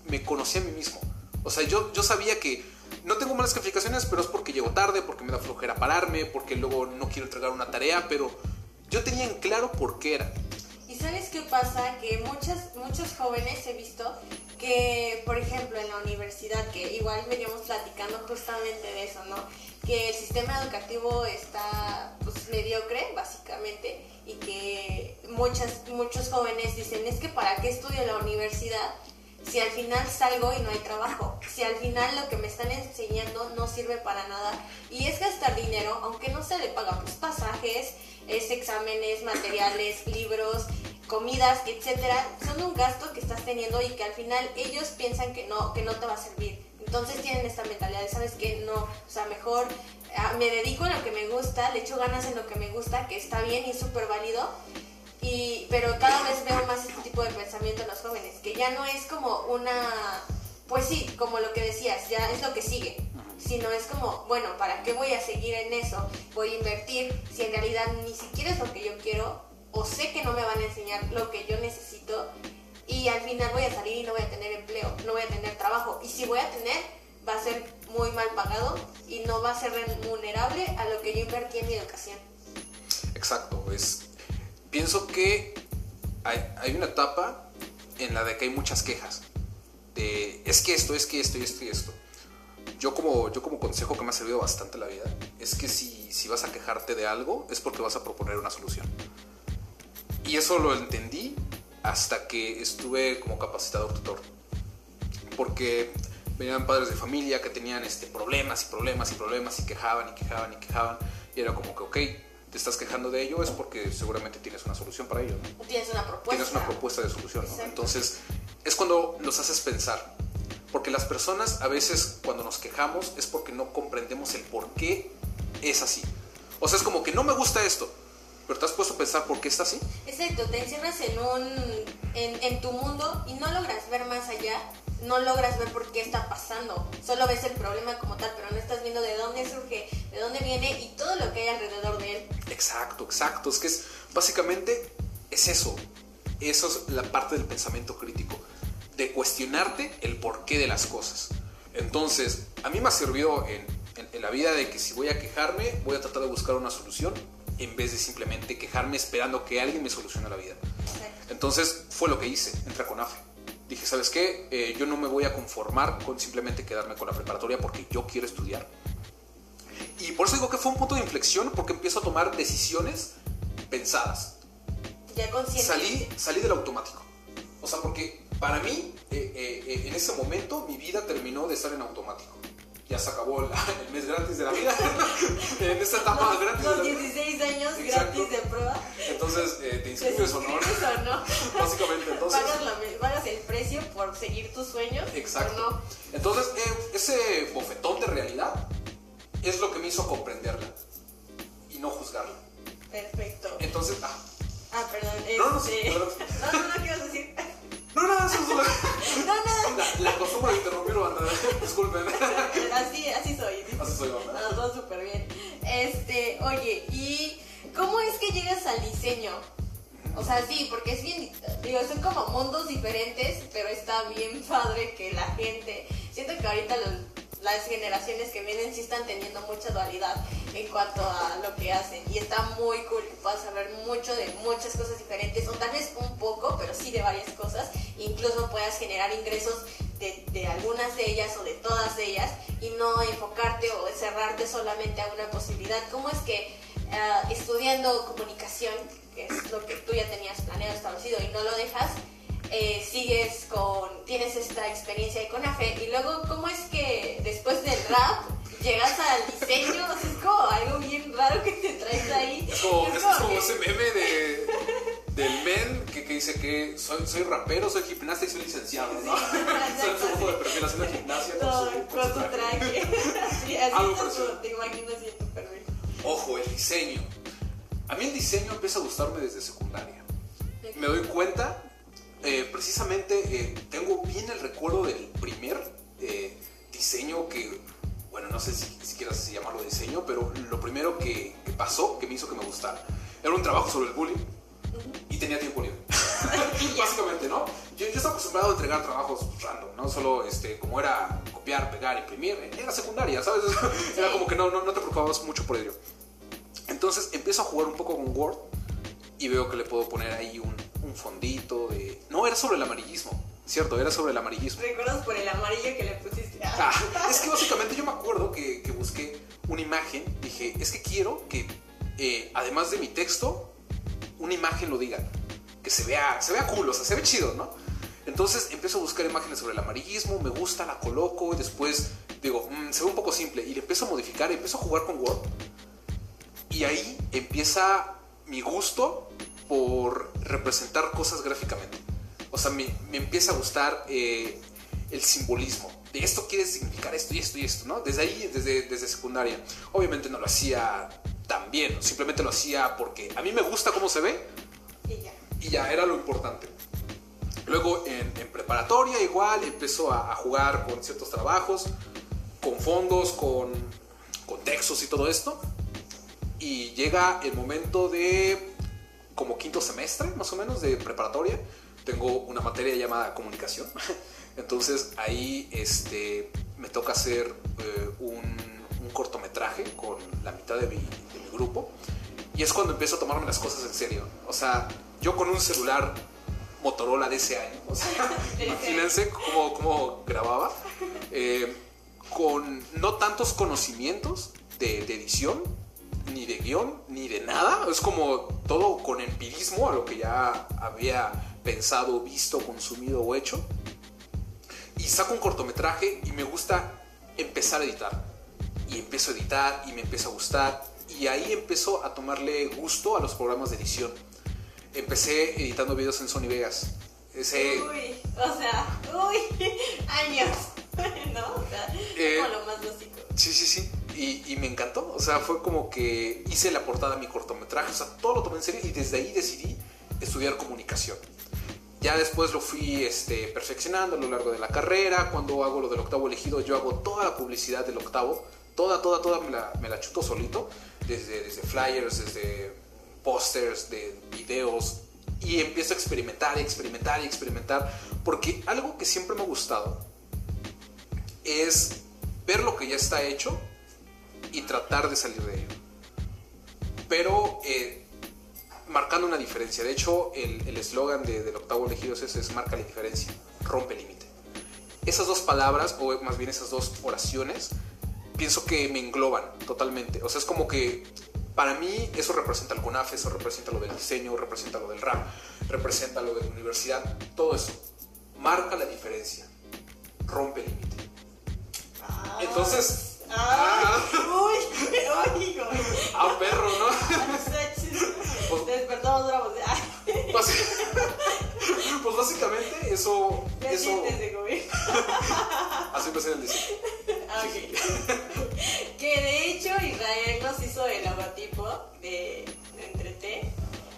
me conocí a mí mismo. O sea, yo, yo sabía que no tengo malas calificaciones, pero es porque llego tarde, porque me da flojera pararme, porque luego no quiero entregar una tarea, pero yo tenía en claro por qué era. ¿Y sabes qué pasa? Que muchas, muchos jóvenes he visto que, por ejemplo, en la universidad, que igual veníamos platicando justamente de eso, ¿no? Que el sistema educativo está pues mediocre, básicamente, y que muchas, muchos jóvenes dicen, es que ¿para qué estudio la universidad? Si al final salgo y no hay trabajo, si al final lo que me están enseñando no sirve para nada y es gastar dinero, aunque no se le pagan pues pasajes, es exámenes, materiales, libros, comidas, etcétera, son un gasto que estás teniendo y que al final ellos piensan que no, que no te va a servir. Entonces tienen esta mentalidad sabes que no, o sea, mejor ah, me dedico a lo que me gusta, le echo ganas en lo que me gusta, que está bien y súper válido. Y, pero cada vez veo más este tipo de pensamiento en los jóvenes, que ya no es como una, pues sí, como lo que decías, ya es lo que sigue, sino es como, bueno, ¿para qué voy a seguir en eso? Voy a invertir si en realidad ni siquiera es lo que yo quiero o sé que no me van a enseñar lo que yo necesito y al final voy a salir y no voy a tener empleo, no voy a tener trabajo y si voy a tener va a ser muy mal pagado y no va a ser remunerable a lo que yo invertí en mi educación. Exacto, es, pienso que hay, hay una etapa en la de que hay muchas quejas. De, es que esto, es que esto, y esto y esto. Yo como, yo como consejo que me ha servido bastante la vida es que si, si vas a quejarte de algo es porque vas a proponer una solución. Y eso lo entendí hasta que estuve como capacitador tutor. Porque venían padres de familia que tenían este, problemas y problemas y problemas y quejaban y quejaban y quejaban. Y era como que, ok, te estás quejando de ello es porque seguramente tienes una solución para ello. ¿no? Tienes una propuesta. Tienes una propuesta de solución. ¿no? Entonces es cuando los haces pensar. Porque las personas a veces cuando nos quejamos es porque no comprendemos el por qué es así. O sea, es como que no me gusta esto, pero te has puesto a pensar por qué está así. Exacto, te encierras en un en, en tu mundo y no logras ver más allá, no logras ver por qué está pasando. Solo ves el problema como tal, pero no estás viendo de dónde surge, de dónde viene y todo lo que hay alrededor de él. Exacto, exacto. Es que es básicamente es eso. Eso es la parte del pensamiento crítico, de cuestionarte el porqué de las cosas. Entonces, a mí me ha servido en, en- en la vida de que si voy a quejarme, voy a tratar de buscar una solución en vez de simplemente quejarme esperando que alguien me solucione la vida. Entonces fue lo que hice, entré con AFE. Dije, ¿sabes qué? Eh, yo no me voy a conformar con simplemente quedarme con la preparatoria porque yo quiero estudiar. Y por eso digo que fue un punto de inflexión porque empiezo a tomar decisiones pensadas. Ya consciente. Salí, salí del automático. O sea, porque para mí, eh, eh, eh, en ese momento, mi vida terminó de estar en automático. Ya se acabó la- *laughs* el mes gratis de la vida. *laughs* en esta etapa Los, gratis los la vida. 16 años Exacto. gratis de prueba. Entonces, eh, te ¿Te inscribes o no. o no? *laughs* Básicamente, entonces. pagas, la me- pagas el precio por seguir tus sueños Exacto. no. Entonces, eh, ese bofetón de realidad es lo que me hizo comprenderla y no juzgarla. Perfecto. Entonces, ah, Ah, perdón. No, no, este- no, no, no, ¿qué ibas a decir? No, no, eso es la, No, nada. la, la costumbre de interrumpir, banda. *laughs* Disculpen. Así, así soy. Así soy, banda. Nos va súper bien. Este, oye, ¿y cómo es que llegas al diseño? O sea, sí, porque es bien, digo, son como mundos diferentes, pero está bien padre que la gente, siento que ahorita los- las generaciones que vienen sí están teniendo mucha dualidad en cuanto a lo que hacen. Y está muy cool que puedas saber mucho de muchas cosas diferentes o tal vez un poco, pero sí de varias cosas, incluso puedas generar ingresos de, algunas de ellas o de todas ellas y no enfocarte o cerrarte solamente a una posibilidad. ¿Cómo es que ah, estudiando comunicación, que es lo que tú ya tenías planeado, establecido y no lo dejas, eh, sigues con, tienes esta experiencia de CONAFE y luego cómo es que después del rap llegas al diseño? O sea, es como algo bien raro que te traes ahí. Es como, Es es como como que- ese meme de, del men que, que dice que soy, soy rapero, soy gimnasta y soy licenciado, ¿no? Sí, *laughs* soy su de perfil haciendo gimnasia con su, con tu traje. *laughs* Así, así tu- te imaginas en tu perfil. Ojo, el diseño. A mí el diseño empieza a gustarme desde secundaria. Me doy cuenta, eh, precisamente eh, tengo bien el recuerdo del primer eh, diseño que, bueno, no sé si si llamarlo diseño, pero lo primero que, que pasó, que me hizo que me gustara, era un trabajo sobre el bullying y tenía tiempo libre. *laughs* Básicamente, ¿no? Yo, yo estaba acostumbrado a entregar trabajos random, ¿no? Solo este, como era copiar, pegar, imprimir, era secundaria, ¿sabes? *laughs* Era como que no, no, no te preocupabas mucho por ello. Entonces empiezo a jugar un poco con Word y veo que le puedo poner ahí un, un fondito de... No, era sobre el amarillismo, ¿cierto? Era sobre el amarillismo. ¿Recuerdas por el amarillo que le pusiste? Ah, es que básicamente yo me acuerdo que, que busqué una imagen, dije, es que quiero que, eh, además de mi texto, una imagen lo diga, que se vea, se vea cool, o sea, se ve chido, ¿no? Entonces empiezo a buscar imágenes sobre el amarillismo, me gusta, la coloco y después digo, "Mm, se ve un poco simple y le empiezo a modificar, empiezo a jugar con Word y ahí empieza mi gusto por representar cosas gráficamente. O sea, me, me empieza a gustar eh, el simbolismo. De esto quiere significar esto y esto y esto, ¿no? Desde ahí, desde, desde secundaria. Obviamente no lo hacía tan bien, simplemente lo hacía porque a mí me gusta cómo se ve Y ya. y ya era lo importante. Luego en, en preparatoria igual empezó a, a jugar con ciertos trabajos, con fondos, con, con textos y todo esto. Y llega el momento de como quinto semestre, más o menos, de preparatoria. Tengo una materia llamada comunicación. *laughs* Entonces ahí este, me toca hacer eh, un, un cortometraje con la mitad de mi, de mi grupo. Y es cuando empiezo a tomarme las cosas en serio. O sea, yo con un celular Motorola de ese año, o sea, *laughs* imagínense cómo, cómo grababa, eh, con no tantos conocimientos de, de edición, ni de guion, ni de nada. Es como todo con empirismo a lo que ya había pensado, visto, consumido o hecho. Y saco un cortometraje y me gusta empezar a editar. Y empiezo a editar y me empieza a gustar. Y ahí empezó a tomarle gusto a los programas de edición. Empecé editando videos en Sony Vegas. Ese, Uy, o sea, uy, *laughs* años. *laughs* ¿No? O sea, Eh, como lo más básico. Sí, sí, sí. Y, y me encantó. O sea, fue como que hice la portada de mi cortometraje. O sea, todo lo tomé en serio y desde ahí decidí estudiar comunicación. ya después lo fui este, perfeccionando a lo largo de la carrera. Cuando hago lo del octavo elegido, yo hago toda la publicidad del octavo. Toda, toda, toda me la, me la chuto solito. Desde, desde flyers, desde pósters, de videos. Y empiezo a experimentar, experimentar experimentar. Porque algo que siempre me ha gustado es ver lo que ya está hecho y tratar de salir de ello. Pero eh, marcando una diferencia. De hecho, el eslogan de, del octavo elegido es, es marca la diferencia, rompe límite. Esas dos palabras, o más bien esas dos oraciones, pienso que me engloban totalmente. O sea, es como que para mí eso representa el CONAF, eso representa lo del diseño, representa lo del rap, representa lo de la universidad, todo eso. Marca la diferencia, rompe límite. Ah. Entonces... Ah, uy, uy. Ah, perro, ¿no? *laughs* *laughs* Pues, Despertamos bravos. pues básicamente eso. ¿Qué eso de comer? Así empecé el diseño. Ah, que de hecho Israel nos hizo el logotipo de Entre T.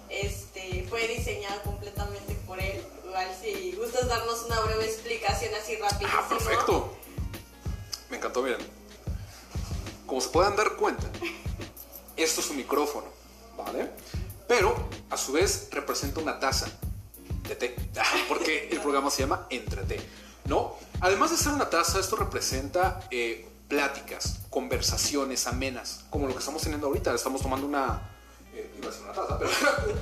Este, fue diseñado completamente por él. Igual si gustas darnos una breve explicación así rapidísimo. Ah, perfecto. Me encantó, miren. Como se puedan dar cuenta, esto es un micrófono, ¿vale? Pero a su vez representa una taza de té, *laughs* porque el programa se llama Entre Té, ¿no? Además de ser una taza, esto representa eh, pláticas, conversaciones amenas, como lo que estamos teniendo ahorita. Estamos tomando una, eh, iba a ser una taza, pero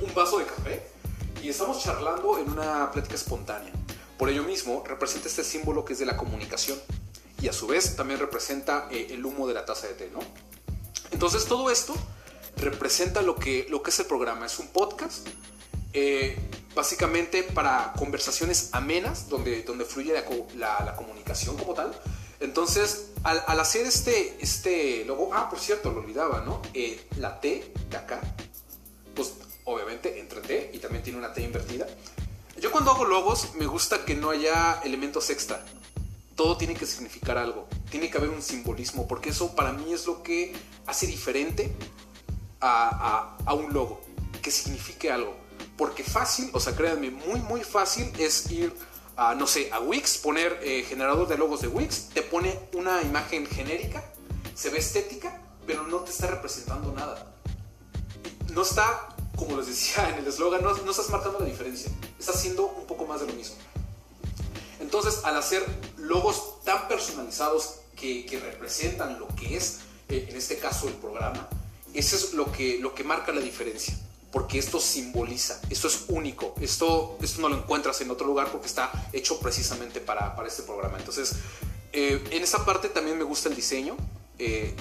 *laughs* un vaso de café y estamos charlando en una plática espontánea. Por ello mismo, representa este símbolo que es de la comunicación y a su vez también representa eh, el humo de la taza de té, ¿no? Entonces todo esto representa lo que, lo que es el programa. Es un podcast, eh, básicamente para conversaciones amenas, donde, donde fluye la, comunicación como tal. Entonces, al, al, hacer este, este logo, ah, por cierto, lo olvidaba, ¿no? Eh, la T de acá, pues obviamente entre T y también tiene una T invertida. Yo cuando hago logos me gusta que no haya elementos extra. Todo tiene que significar algo. Tiene que haber un simbolismo, porque eso para mí es lo que hace diferente a, un logo, que signifique algo. Porque fácil, o sea, créanme, muy, muy fácil es ir a, no sé, a Wix, poner eh, generador de logos de Wix, te pone una imagen genérica, se ve estética, pero no te está representando nada. No está, como les decía en el eslogan, no, no estás marcando la diferencia, estás haciendo un poco más de lo mismo. Entonces, al hacer logos tan personalizados que, representan lo que es, eh, en este caso, el programa, eso es lo que, lo que marca la diferencia. Porque esto simboliza, esto es único, esto, esto no lo encuentras en otro lugar porque está hecho precisamente para, para este programa. Entonces, eh, en esa parte también me gusta el diseño, eh,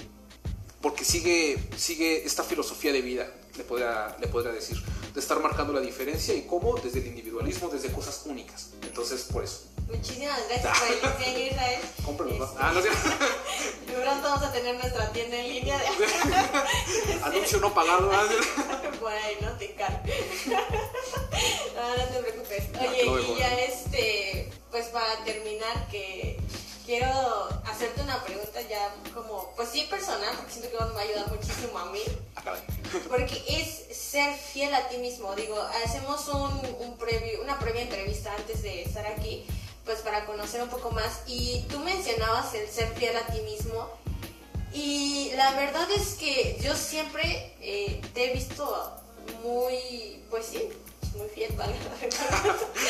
porque sigue, sigue esta filosofía de vida, le podría, le podría decir, de estar marcando la diferencia y cómo desde el individualismo, desde cosas únicas. Entonces, por eso. Muchísimas gracias por el diseño, Israel. Cómpralo. Este, ah, no sé. *laughs* pronto vamos a tener nuestra tienda en línea de *laughs* *laughs* Anuncio no pagado. por ahí no te cargo. no, no te preocupes. Oye, y ya este, pues para terminar, que quiero hacerte una pregunta ya como, pues sí personal, porque siento que me va a ayudar muchísimo a mí. Ah, *laughs* porque es ser fiel a ti mismo. Digo, hacemos un, un previo, una previa entrevista antes de estar aquí pues para conocer un poco más. Y tú mencionabas el ser fiel a ti mismo. Y la verdad es que yo siempre eh, te he visto muy, pues sí, muy fiel, ¿vale?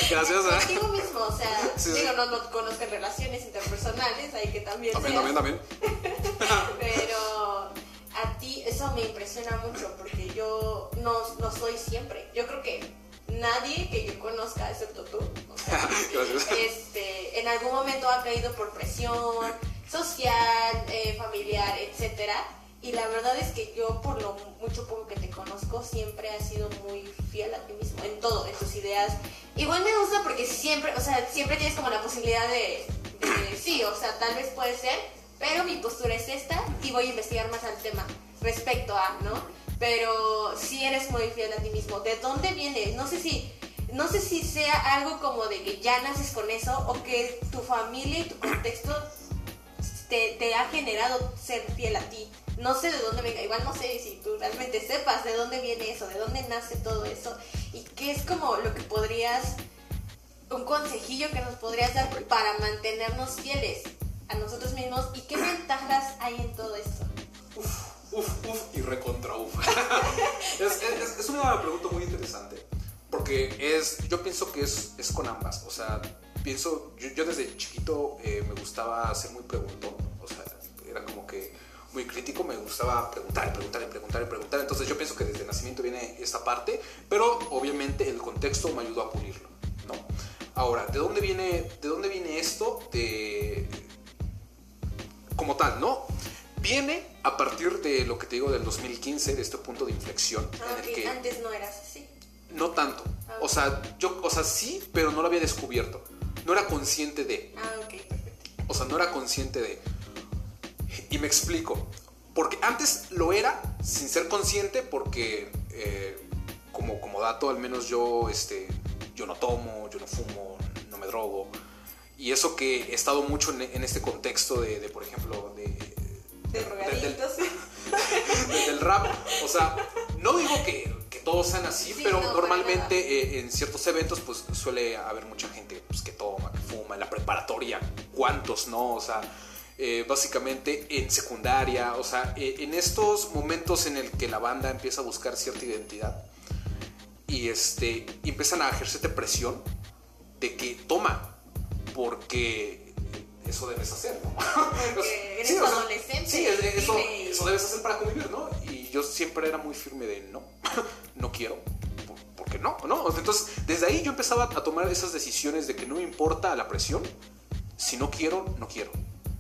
Gracias. ¿eh? Contigo mismo, o sea, digo, no, no conozco relaciones interpersonales, hay que también. También, también, también. *laughs* Pero a ti eso me impresiona mucho porque yo no, no soy siempre. Yo creo que nadie que yo conozca, excepto tú, *laughs* este, en algún momento ha caído por presión social, eh, familiar, etc. Y la verdad es que yo, por lo mucho poco que te conozco, siempre has sido muy fiel a ti mismo, en todo, en tus ideas. Igual me gusta porque siempre, o sea, siempre tienes como la posibilidad de, de sí, o sea, tal vez puede ser, pero mi postura es esta y voy a investigar más al tema respecto a, ¿no? pero sí eres muy fiel a ti mismo. ¿De dónde vienes? No sé si no sé si sea algo como de que ya naces con eso o que tu familia y tu contexto te, ha generado ser fiel a ti. No sé de dónde venga, igual no sé si tú realmente sepas de dónde viene eso, de dónde nace todo eso y qué es como lo que podrías un consejillo que nos podrías dar para mantenernos fieles a nosotros mismos y qué ventajas hay en todo esto. Uf, uf, uf y recontra uf. *laughs* es, es, una pregunta muy interesante porque es, yo pienso que es, es con ambas. O sea, pienso, yo, desde chiquito eh, me gustaba ser muy preguntón. O sea, era como que muy crítico, me gustaba preguntar, preguntar, preguntar, preguntar. Entonces yo pienso que desde el nacimiento viene esta parte, pero obviamente el contexto me ayudó a pulirlo, ¿no? Ahora, ¿de dónde viene, de dónde viene esto? De, como tal, ¿no? Viene a partir de lo que te digo del 2015, de este punto de inflexión. Ah, en el que antes no eras así. No tanto. Ah, o sea, yo, o sea, sí, pero no lo había descubierto. No era consciente de. Ah, ok, perfecto. O sea, no era consciente de. Y me explico. Porque antes lo era sin ser consciente porque, eh, como, como dato, al menos yo, este, yo no tomo, yo no fumo, no me drogo. Y eso que he estado mucho en, este contexto de, por ejemplo, de, de, *laughs* del, rap. O sea, no digo que, todos sean así, pero normalmente eh, en ciertos eventos pues suele haber mucha gente pues, que toma, que fuma, en la preparatoria, ¿cuántos no? O sea, eh, básicamente en secundaria, o sea, eh, en estos momentos en el que la banda empieza a buscar cierta identidad y este, empiezan a ejercerte presión de que toma, porque eso debes hacer, ¿no? *laughs* eres sí, adolescente. Sí, eso, eso, debes hacer para convivir, ¿no? Y yo siempre era muy firme de no, *laughs* no quiero. Porque no, no. Entonces, desde ahí yo empezaba a tomar esas decisiones de que no me importa la presión. Si no quiero, no quiero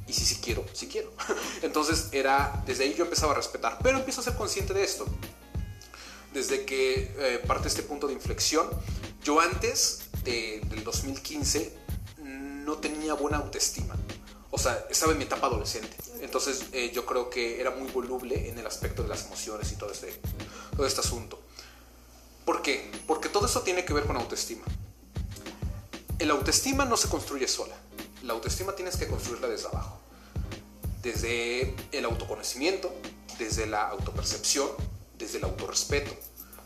y si sí quiero, sí quiero. *laughs* Entonces era, desde ahí yo empezaba a respetar, pero empiezo a ser consciente de esto. Desde que eh, parte este punto de inflexión, yo antes del 2015 no tenía buena autoestima. O sea, estaba en mi etapa adolescente. Entonces eh, yo creo que era muy voluble en el aspecto de las emociones y todo este, todo este asunto. ¿Por qué? Porque todo eso tiene que ver con autoestima. El autoestima no se construye sola la autoestima tienes que construirla desde abajo. Desde el autoconocimiento, desde la autopercepción, desde el autorrespeto.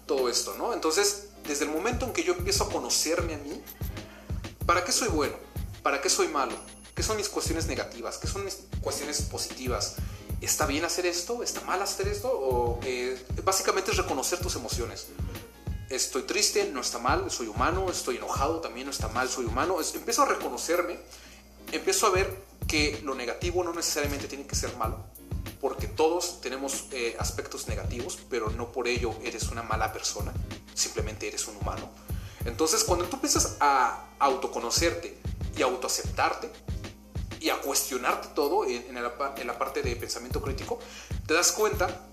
Todo esto, ¿no? Entonces, desde el momento en que yo empiezo a conocerme a mí, ¿para qué soy bueno? ¿Para qué soy malo? ¿Qué son mis cuestiones negativas? ¿Qué son mis cuestiones positivas? ¿Está bien hacer esto? ¿Está mal hacer esto? O eh, básicamente es reconocer tus emociones. Estoy triste, no está mal, soy humano. Estoy enojado, también no está mal, soy humano. empiezo a reconocerme empiezo a ver que lo negativo no necesariamente tiene que ser malo, porque todos tenemos eh, aspectos negativos, pero no por ello eres una mala persona, simplemente eres un humano. Entonces, cuando tú empiezas a autoconocerte y autoaceptarte y a cuestionarte todo en, en la parte de pensamiento crítico, te das cuenta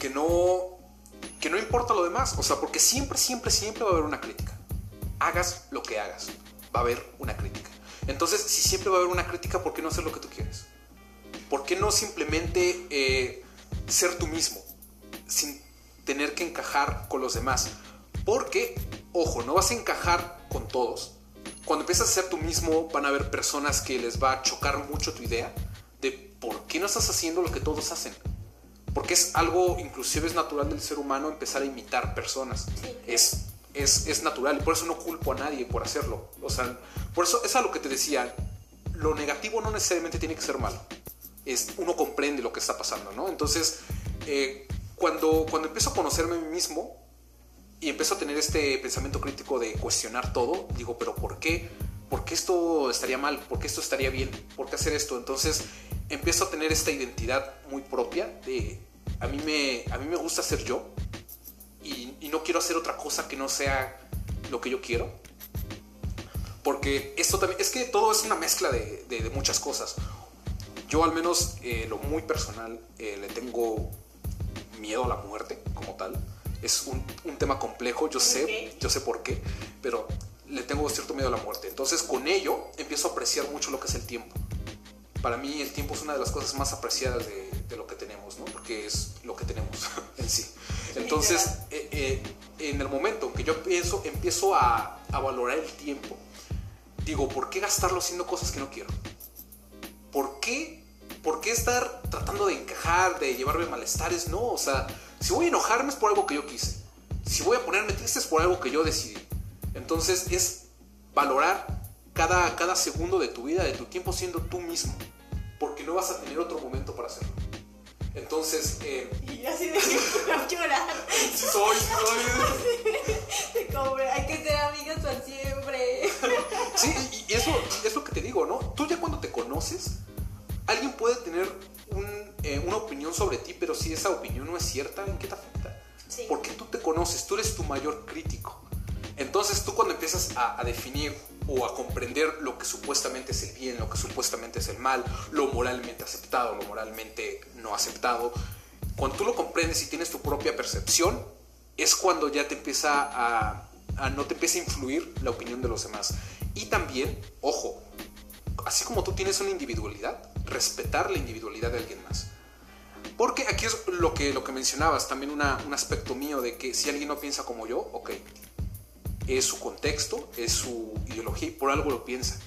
que no, que no importa lo demás, o sea, porque siempre, siempre, siempre va a haber una crítica. Hagas lo que hagas, va a haber una crítica. Entonces, si siempre va a haber una crítica, ¿por qué no hacer lo que tú quieres? ¿Por qué no simplemente eh, ser tú mismo sin tener que encajar con los demás? Porque, ojo, no vas a encajar con todos. Cuando empiezas a ser tú mismo, van a haber personas que les va a chocar mucho tu idea de por qué no estás haciendo lo que todos hacen. Porque es algo, inclusive es natural del ser humano empezar a imitar personas. Es es, natural y por eso no culpo a nadie por hacerlo. O sea, por eso es a lo que te decía, lo negativo no necesariamente tiene que ser malo. Es, uno comprende lo que está pasando, ¿no? Entonces, eh, cuando, cuando empiezo a conocerme a mí mismo y empiezo a tener este pensamiento crítico de cuestionar todo, digo, pero ¿por qué? ¿Por qué esto estaría mal? ¿Por qué esto estaría bien? ¿Por qué hacer esto? Entonces, empiezo a tener esta identidad muy propia de, a mí me, a mí me gusta ser yo, y, no quiero hacer otra cosa que no sea lo que yo quiero. Porque esto también, es que todo es una mezcla de, de, muchas cosas. Yo al menos, eh, lo muy personal, eh, le tengo miedo a la muerte como tal. Es un, un tema complejo, yo sé, yo sé por qué, pero le tengo cierto miedo a la muerte. Entonces con ello empiezo a apreciar mucho lo que es el tiempo. Para mí el tiempo es una de las cosas más apreciadas de, de lo que tenemos, ¿no? Porque es lo que tenemos *laughs* en sí. Entonces, eh, eh, en el momento en que yo pienso, empiezo a, valorar el tiempo, digo, ¿por qué gastarlo haciendo cosas que no quiero? ¿Por qué, ¿Por qué estar tratando de encajar, de llevarme malestares? No, o sea, si voy a enojarme es por algo que yo quise. Si voy a ponerme triste es por algo que yo decidí. Entonces es valorar cada, cada segundo de tu vida, de tu tiempo siendo tú mismo, porque no vas a tener otro momento para hacerlo. Entonces, eh, Y así de no *laughs* llorar. sí soy, sí soy. *laughs* Hay que ser amigas por siempre. *laughs* Sí, y y eso es lo que te digo, ¿no? Tú ya cuando te conoces, alguien puede tener un, eh, una opinión sobre ti, pero si esa opinión no es cierta, ¿en qué te afecta? Sí. Porque tú te conoces, tú eres tu mayor crítico. Entonces tú cuando empiezas a, definir o a comprender lo que supuestamente es el bien, lo que supuestamente es el mal, lo moralmente aceptado, lo moralmente no aceptado, cuando tú lo comprendes y tienes tu propia percepción, es cuando ya te empieza a, no te empieza a influir la opinión de los demás. Y también, ojo, así como tú tienes una individualidad, respetar la individualidad de alguien más. Porque aquí es lo que, lo que mencionabas, también un aspecto mío de que si alguien no piensa como yo, ok, es su contexto, es su ideología por algo lo piensa.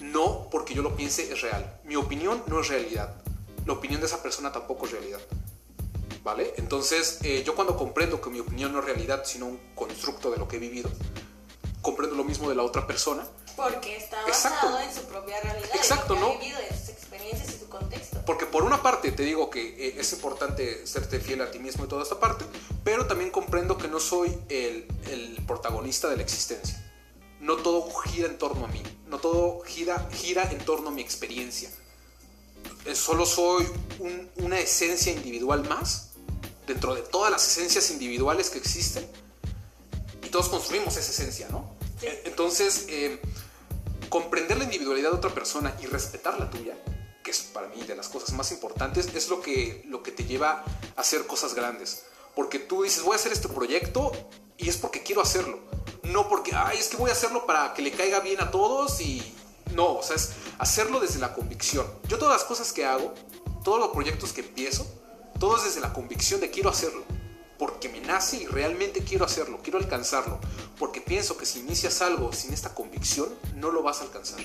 No porque yo lo piense es real. Mi opinión no es realidad. La opinión de esa persona tampoco es realidad. ¿Vale? Entonces, eh, yo cuando comprendo que mi opinión no es realidad, sino un constructo de lo que he vivido, comprendo lo mismo de la otra persona, Porque está Exacto. basado en su propia realidad. Exacto, en lo que ¿no? ha vivido, en sus experiencias y su contexto. Porque por una parte te digo que eh, es importante serte fiel a ti mismo y toda esta parte, pero también comprendo que no soy el, el protagonista de la existencia. No todo gira en torno a mí, no todo gira, gira en torno a mi experiencia. Eh, Solo soy un- una esencia individual más dentro de todas las esencias individuales que existen y todos construimos esa esencia, ¿no? Sí. Eh, Entonces, eh, comprender la individualidad de otra persona y respetar la tuya, que es para mí de las cosas más importantes, es lo que, lo que te lleva a hacer cosas grandes. Porque tú dices, voy a hacer este proyecto y es porque quiero hacerlo. No porque, ay, es que voy a hacerlo para que le caiga bien a todos y... No, o sea, es hacerlo desde la convicción. Yo todas las cosas que hago, todos los proyectos que empiezo, todo es desde la convicción de quiero hacerlo. Porque me nace y realmente quiero hacerlo, quiero alcanzarlo. Porque pienso que si inicias algo sin esta convicción, no lo vas a alcanzar.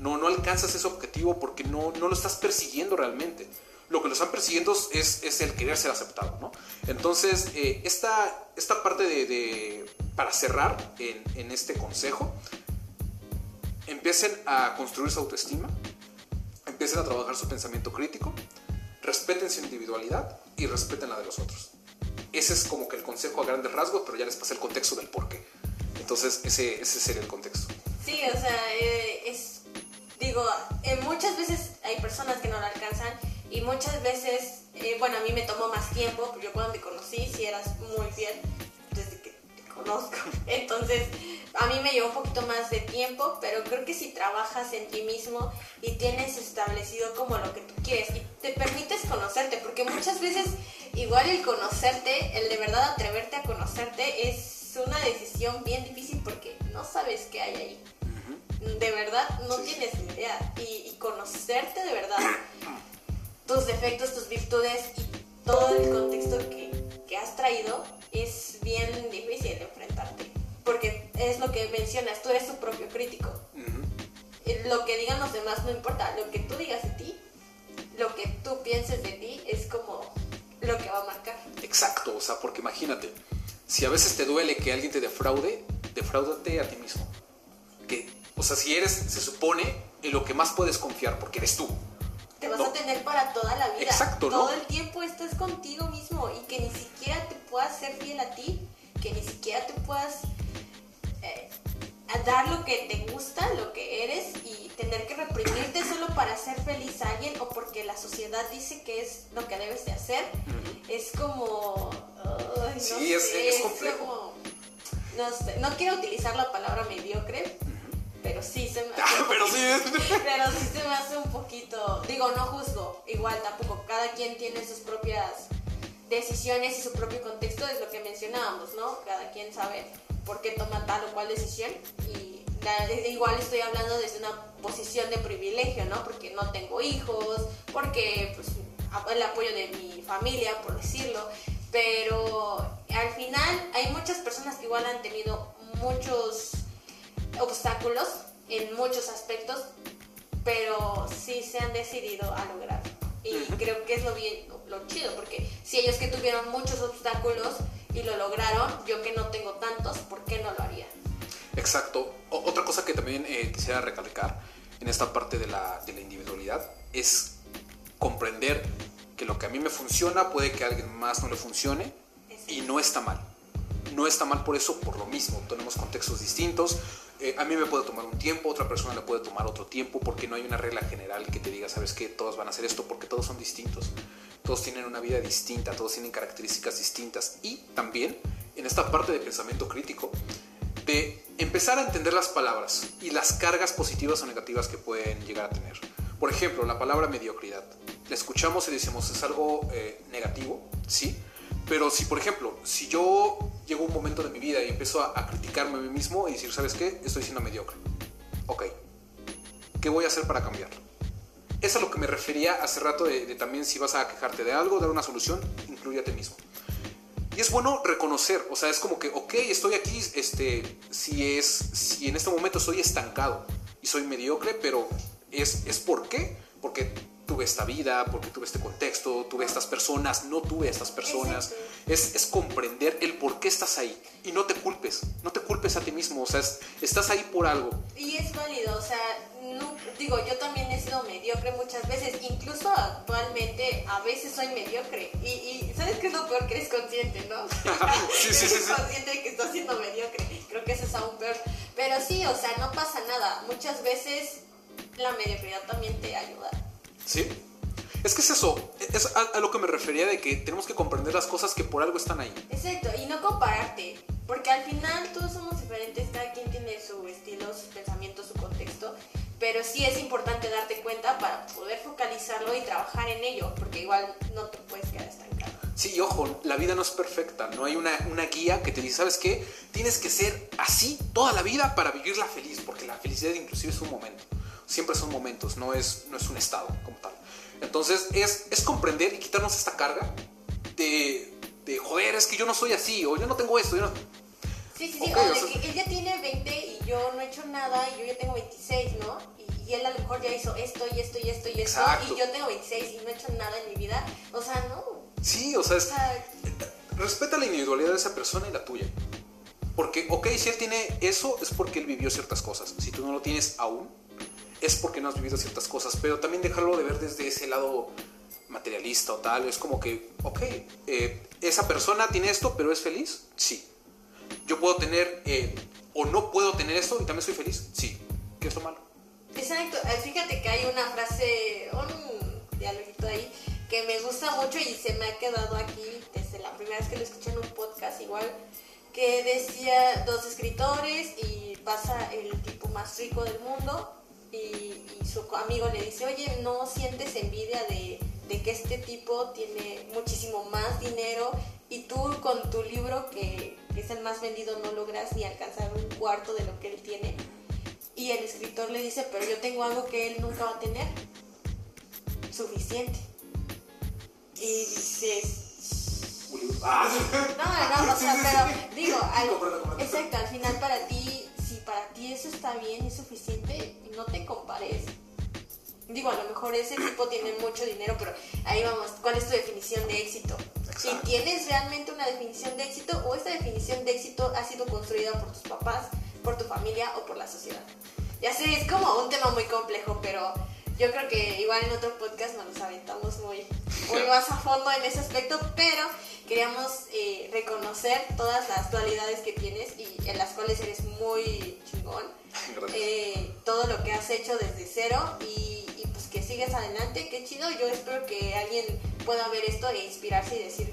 No, no alcanzas ese objetivo porque no, no lo estás persiguiendo realmente. Lo que lo están persiguiendo es, es el querer ser aceptado, ¿no? Entonces, eh, esta, esta parte de, de- para cerrar en, en este consejo, empiecen a construir su autoestima, empiecen a trabajar su pensamiento crítico, respeten su individualidad y respeten la de los otros. Ese es como que el consejo a grandes rasgos, pero ya les pasé el contexto del por qué. Entonces, ese, ese sería el contexto. Sí, o sea, eh, es. Digo, eh, muchas veces hay personas que no la alcanzan y muchas veces, eh, bueno, a mí me tomó más tiempo, yo cuando te conocí, si eras muy fiel, conozco. *laughs* Entonces, a mí me llevó un poquito más de tiempo, pero creo que si trabajas en ti mismo y tienes establecido como lo que tú quieres y te permites conocerte, porque muchas veces igual el conocerte, el de verdad atreverte a conocerte es una decisión bien difícil porque no sabes qué hay ahí. De verdad no Sí. tienes ni idea. Y, y conocerte de verdad, tus defectos, tus virtudes y todo el contexto que, que has traído es bien difícil enfrentarte. Porque es lo que mencionas, tú eres tu propio crítico. Eh, Lo que digan los demás no importa, lo que tú digas de ti, lo que tú pienses de ti es como lo que va a marcar. Exacto, o sea, porque imagínate, si a veces te duele que alguien te defraude, defraudate a ti mismo. Que, o sea, si eres, se supone, en lo que más puedes confiar, porque eres tú. Te vas No. a tener para toda la vida. Exacto, ¿no? Todo el tiempo estás contigo mismo y que ni siquiera te puedas ser fiel a ti, que ni siquiera te puedas eh, dar lo que te gusta, lo que eres y tener que reprimirte solo para hacer feliz a alguien o porque la sociedad dice que es lo que debes de hacer. Es como... ay, no Sí, es- sé, es complejo. como- no sé, no quiero utilizar la palabra mediocre, pero sí se me *laughs* hace Pero sí, *laughs* pero sí se me hace un poquito, digo, no juzgo, igual tampoco, cada quien tiene sus propias decisiones y su propio contexto, es lo que mencionábamos, ¿no? Cada quien sabe por qué toma tal o cual decisión y la- igual estoy hablando desde una posición de privilegio, ¿no? Porque no tengo hijos, porque pues el apoyo de mi familia, por decirlo, pero al final hay muchas personas que igual han tenido muchos obstáculos en muchos aspectos, pero sí se han decidido a lograr. Y creo que es lo bien, lo chido, porque si ellos que tuvieron muchos obstáculos y lo lograron, yo que no tengo tantos, ¿por qué no lo haría? Exacto. O- otra cosa que también eh, quisiera recalcar en esta parte de la, de la individualidad es comprender que lo que a mí me funciona puede que a alguien más no le funcione y no está mal. No está mal por eso, por lo mismo. Tenemos contextos distintos. Eh, a mí me puede tomar un tiempo, otra persona le puede tomar otro tiempo, porque no hay una regla general que te diga, sabes que todos van a hacer esto, porque todos son distintos. Todos tienen una vida distinta, todos tienen características distintas. Y también en esta parte de pensamiento crítico, de empezar a entender las palabras y las cargas positivas o negativas que pueden llegar a tener. Por ejemplo, la palabra mediocridad. La escuchamos y decimos es algo eh, negativo, ¿sí? Pero si, por ejemplo, si yo llego a un momento de mi vida y empiezo a, criticarme a mí mismo y decir, ¿sabes qué? Estoy siendo mediocre. Ok. ¿Qué voy a hacer para cambiarlo? Es a lo que me refería hace rato de, de también si vas a quejarte de algo, dar una solución, incluye a ti mismo. Y es bueno reconocer, o sea, es como que, ok, estoy aquí, este, si es, si en este momento estoy estancado y soy mediocre, pero es, es por qué, porque tuve esta vida, porque tuve este contexto, tuve estas personas, no tuve estas personas. Es, es, comprender el por qué estás ahí y no te culpes, no te culpes a ti mismo, o sea, estás ahí por algo. Y es válido, o sea, no, digo, yo también he sido mediocre muchas veces, incluso actualmente a veces soy mediocre. Y, y ¿sabes qué es lo peor? Que eres consciente, ¿no? *laughs* sí, sí, sí, consciente de que estás siendo mediocre. Creo que eso es aún peor. Pero sí, o sea, no pasa nada. Muchas veces la mediocridad también te ayuda. Sí. Es que es eso, es a, lo que me refería de que tenemos que comprender las cosas que por algo están ahí. Exacto, y no compararte, porque al final todos somos diferentes, cada quien tiene su estilo, sus pensamientos, su contexto, pero sí es importante darte cuenta para poder focalizarlo y trabajar en ello, porque igual no te puedes quedar estancado. Sí, ojo, la vida no es perfecta, no hay una, una guía que te dice, ¿sabes qué? Tienes que ser así toda la vida para vivirla feliz, porque la felicidad inclusive es un momento siempre son momentos, no es, no es un estado como tal. Entonces es, es comprender y quitarnos esta carga de, de, joder, es que yo no soy así, o yo no tengo esto, yo no... Sí, sí, sí, o de que él ya tiene 20 y yo no he hecho nada y yo ya tengo 26, ¿no? Y, él a lo mejor ya hizo esto y esto y esto y esto y yo tengo 26 y no he hecho nada en mi vida. O sea, no. Sí, o sea, es, respeta la individualidad de esa persona y la tuya. Porque, ok, si él tiene eso, es porque él vivió ciertas cosas. Si tú no lo tienes aún, es porque no has vivido ciertas cosas, pero también dejarlo de ver desde ese lado materialista o tal, es como que, ok, eh, esa persona tiene esto, pero es feliz, sí. Yo puedo tener, eh, o no puedo tener esto y también soy feliz, sí. ¿Qué es lo malo? Exacto, eh, fíjate que hay una frase, un dialoguito ahí, que me gusta mucho y se me ha quedado aquí desde la primera vez que lo escuché en un podcast igual, que decía dos escritores y pasa el tipo más rico del mundo y, su amigo le dice, oye, ¿no sientes envidia de, que este tipo tiene muchísimo más dinero y tú con tu libro, que, es el más vendido, no logras ni alcanzar un cuarto de lo que él tiene? Y el escritor le dice, pero yo tengo algo que él nunca va a tener, suficiente. Y dices... No, no, no, *laughs* o sea, pero digo, exacto, al final para ti para ti eso está bien y suficiente, no te compares. Digo, a lo mejor ese tipo tiene mucho dinero, pero ahí vamos, ¿cuál es tu definición de éxito? Si tienes realmente una definición de éxito o esta definición de éxito ha sido construida por tus papás, por tu familia o por la sociedad. Ya sé, es como un tema muy complejo, pero yo creo que igual en otro podcast nos los aventamos muy, muy más a fondo en ese aspecto, pero queríamos eh, reconocer todas las dualidades que tienes y en las cuales eres muy chingón. Eh, todo lo que has hecho desde cero y, pues que sigues adelante, qué chido. Yo espero que alguien pueda ver esto e inspirarse y decir,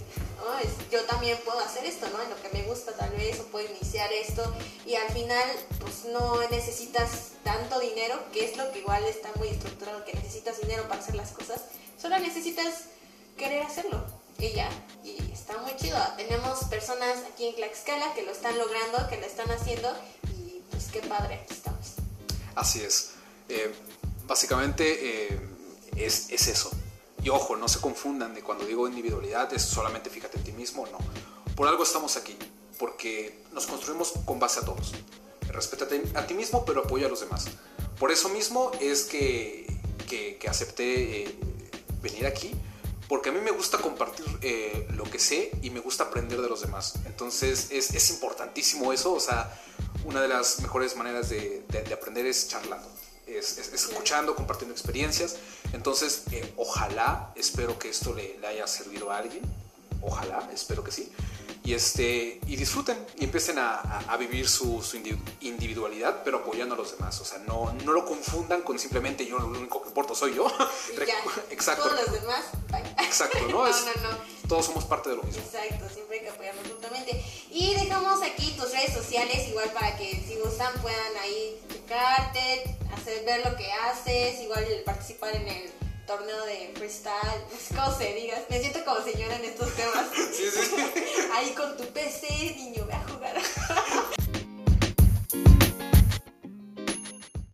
yo también puedo hacer esto, ¿no? En lo que me gusta tal vez, o puedo iniciar esto. Y al final, pues no necesitas tanto dinero, que es lo que igual está muy estructurado, que necesitas dinero para hacer las cosas. Solo necesitas querer hacerlo. Y ya, y está muy chido. Tenemos personas aquí en Tlaxcala que lo están logrando, que lo están haciendo, y pues qué padre, aquí estamos. Así es. Eh, básicamente eh, es, es eso y ojo, no se confundan de cuando digo individualidad es solamente fíjate en ti mismo, no. Por algo estamos aquí, porque nos construimos con base a todos. Respétate a ti mismo, pero apoya a los demás. Por eso mismo es que, que, acepté eh, venir aquí, porque a mí me gusta compartir eh, lo que sé y me gusta aprender de los demás. Entonces es, es importantísimo eso, o sea, una de las mejores maneras de, de- de aprender es charlando, es, es- es escuchando, compartiendo experiencias. Entonces, eh, ojalá, espero que esto le haya servido a alguien. Ojalá, espero que sí. Y, este, y disfruten y empiecen a, a- a vivir su, su indi- individualidad, pero apoyando a los demás. O sea, no, no lo confundan con simplemente yo, lo único que importo soy yo. *laughs* *laughs* Ya. *laughs* Exacto. Todos los demás, bye. Exacto, ¿no? No, Es- no, no. Todos somos parte de lo mismo. Exacto, siempre hay que apoyarnos mutuamente. Y dejamos aquí tus redes sociales, igual para que si gustan puedan ahí checarte, hacer ver lo que haces, igual participar en el torneo de freestyle, sé cómo se diga. Me siento como señora en estos temas. Sí, sí. *laughs* Ahí con tu PC, niño, ve a jugar. *laughs*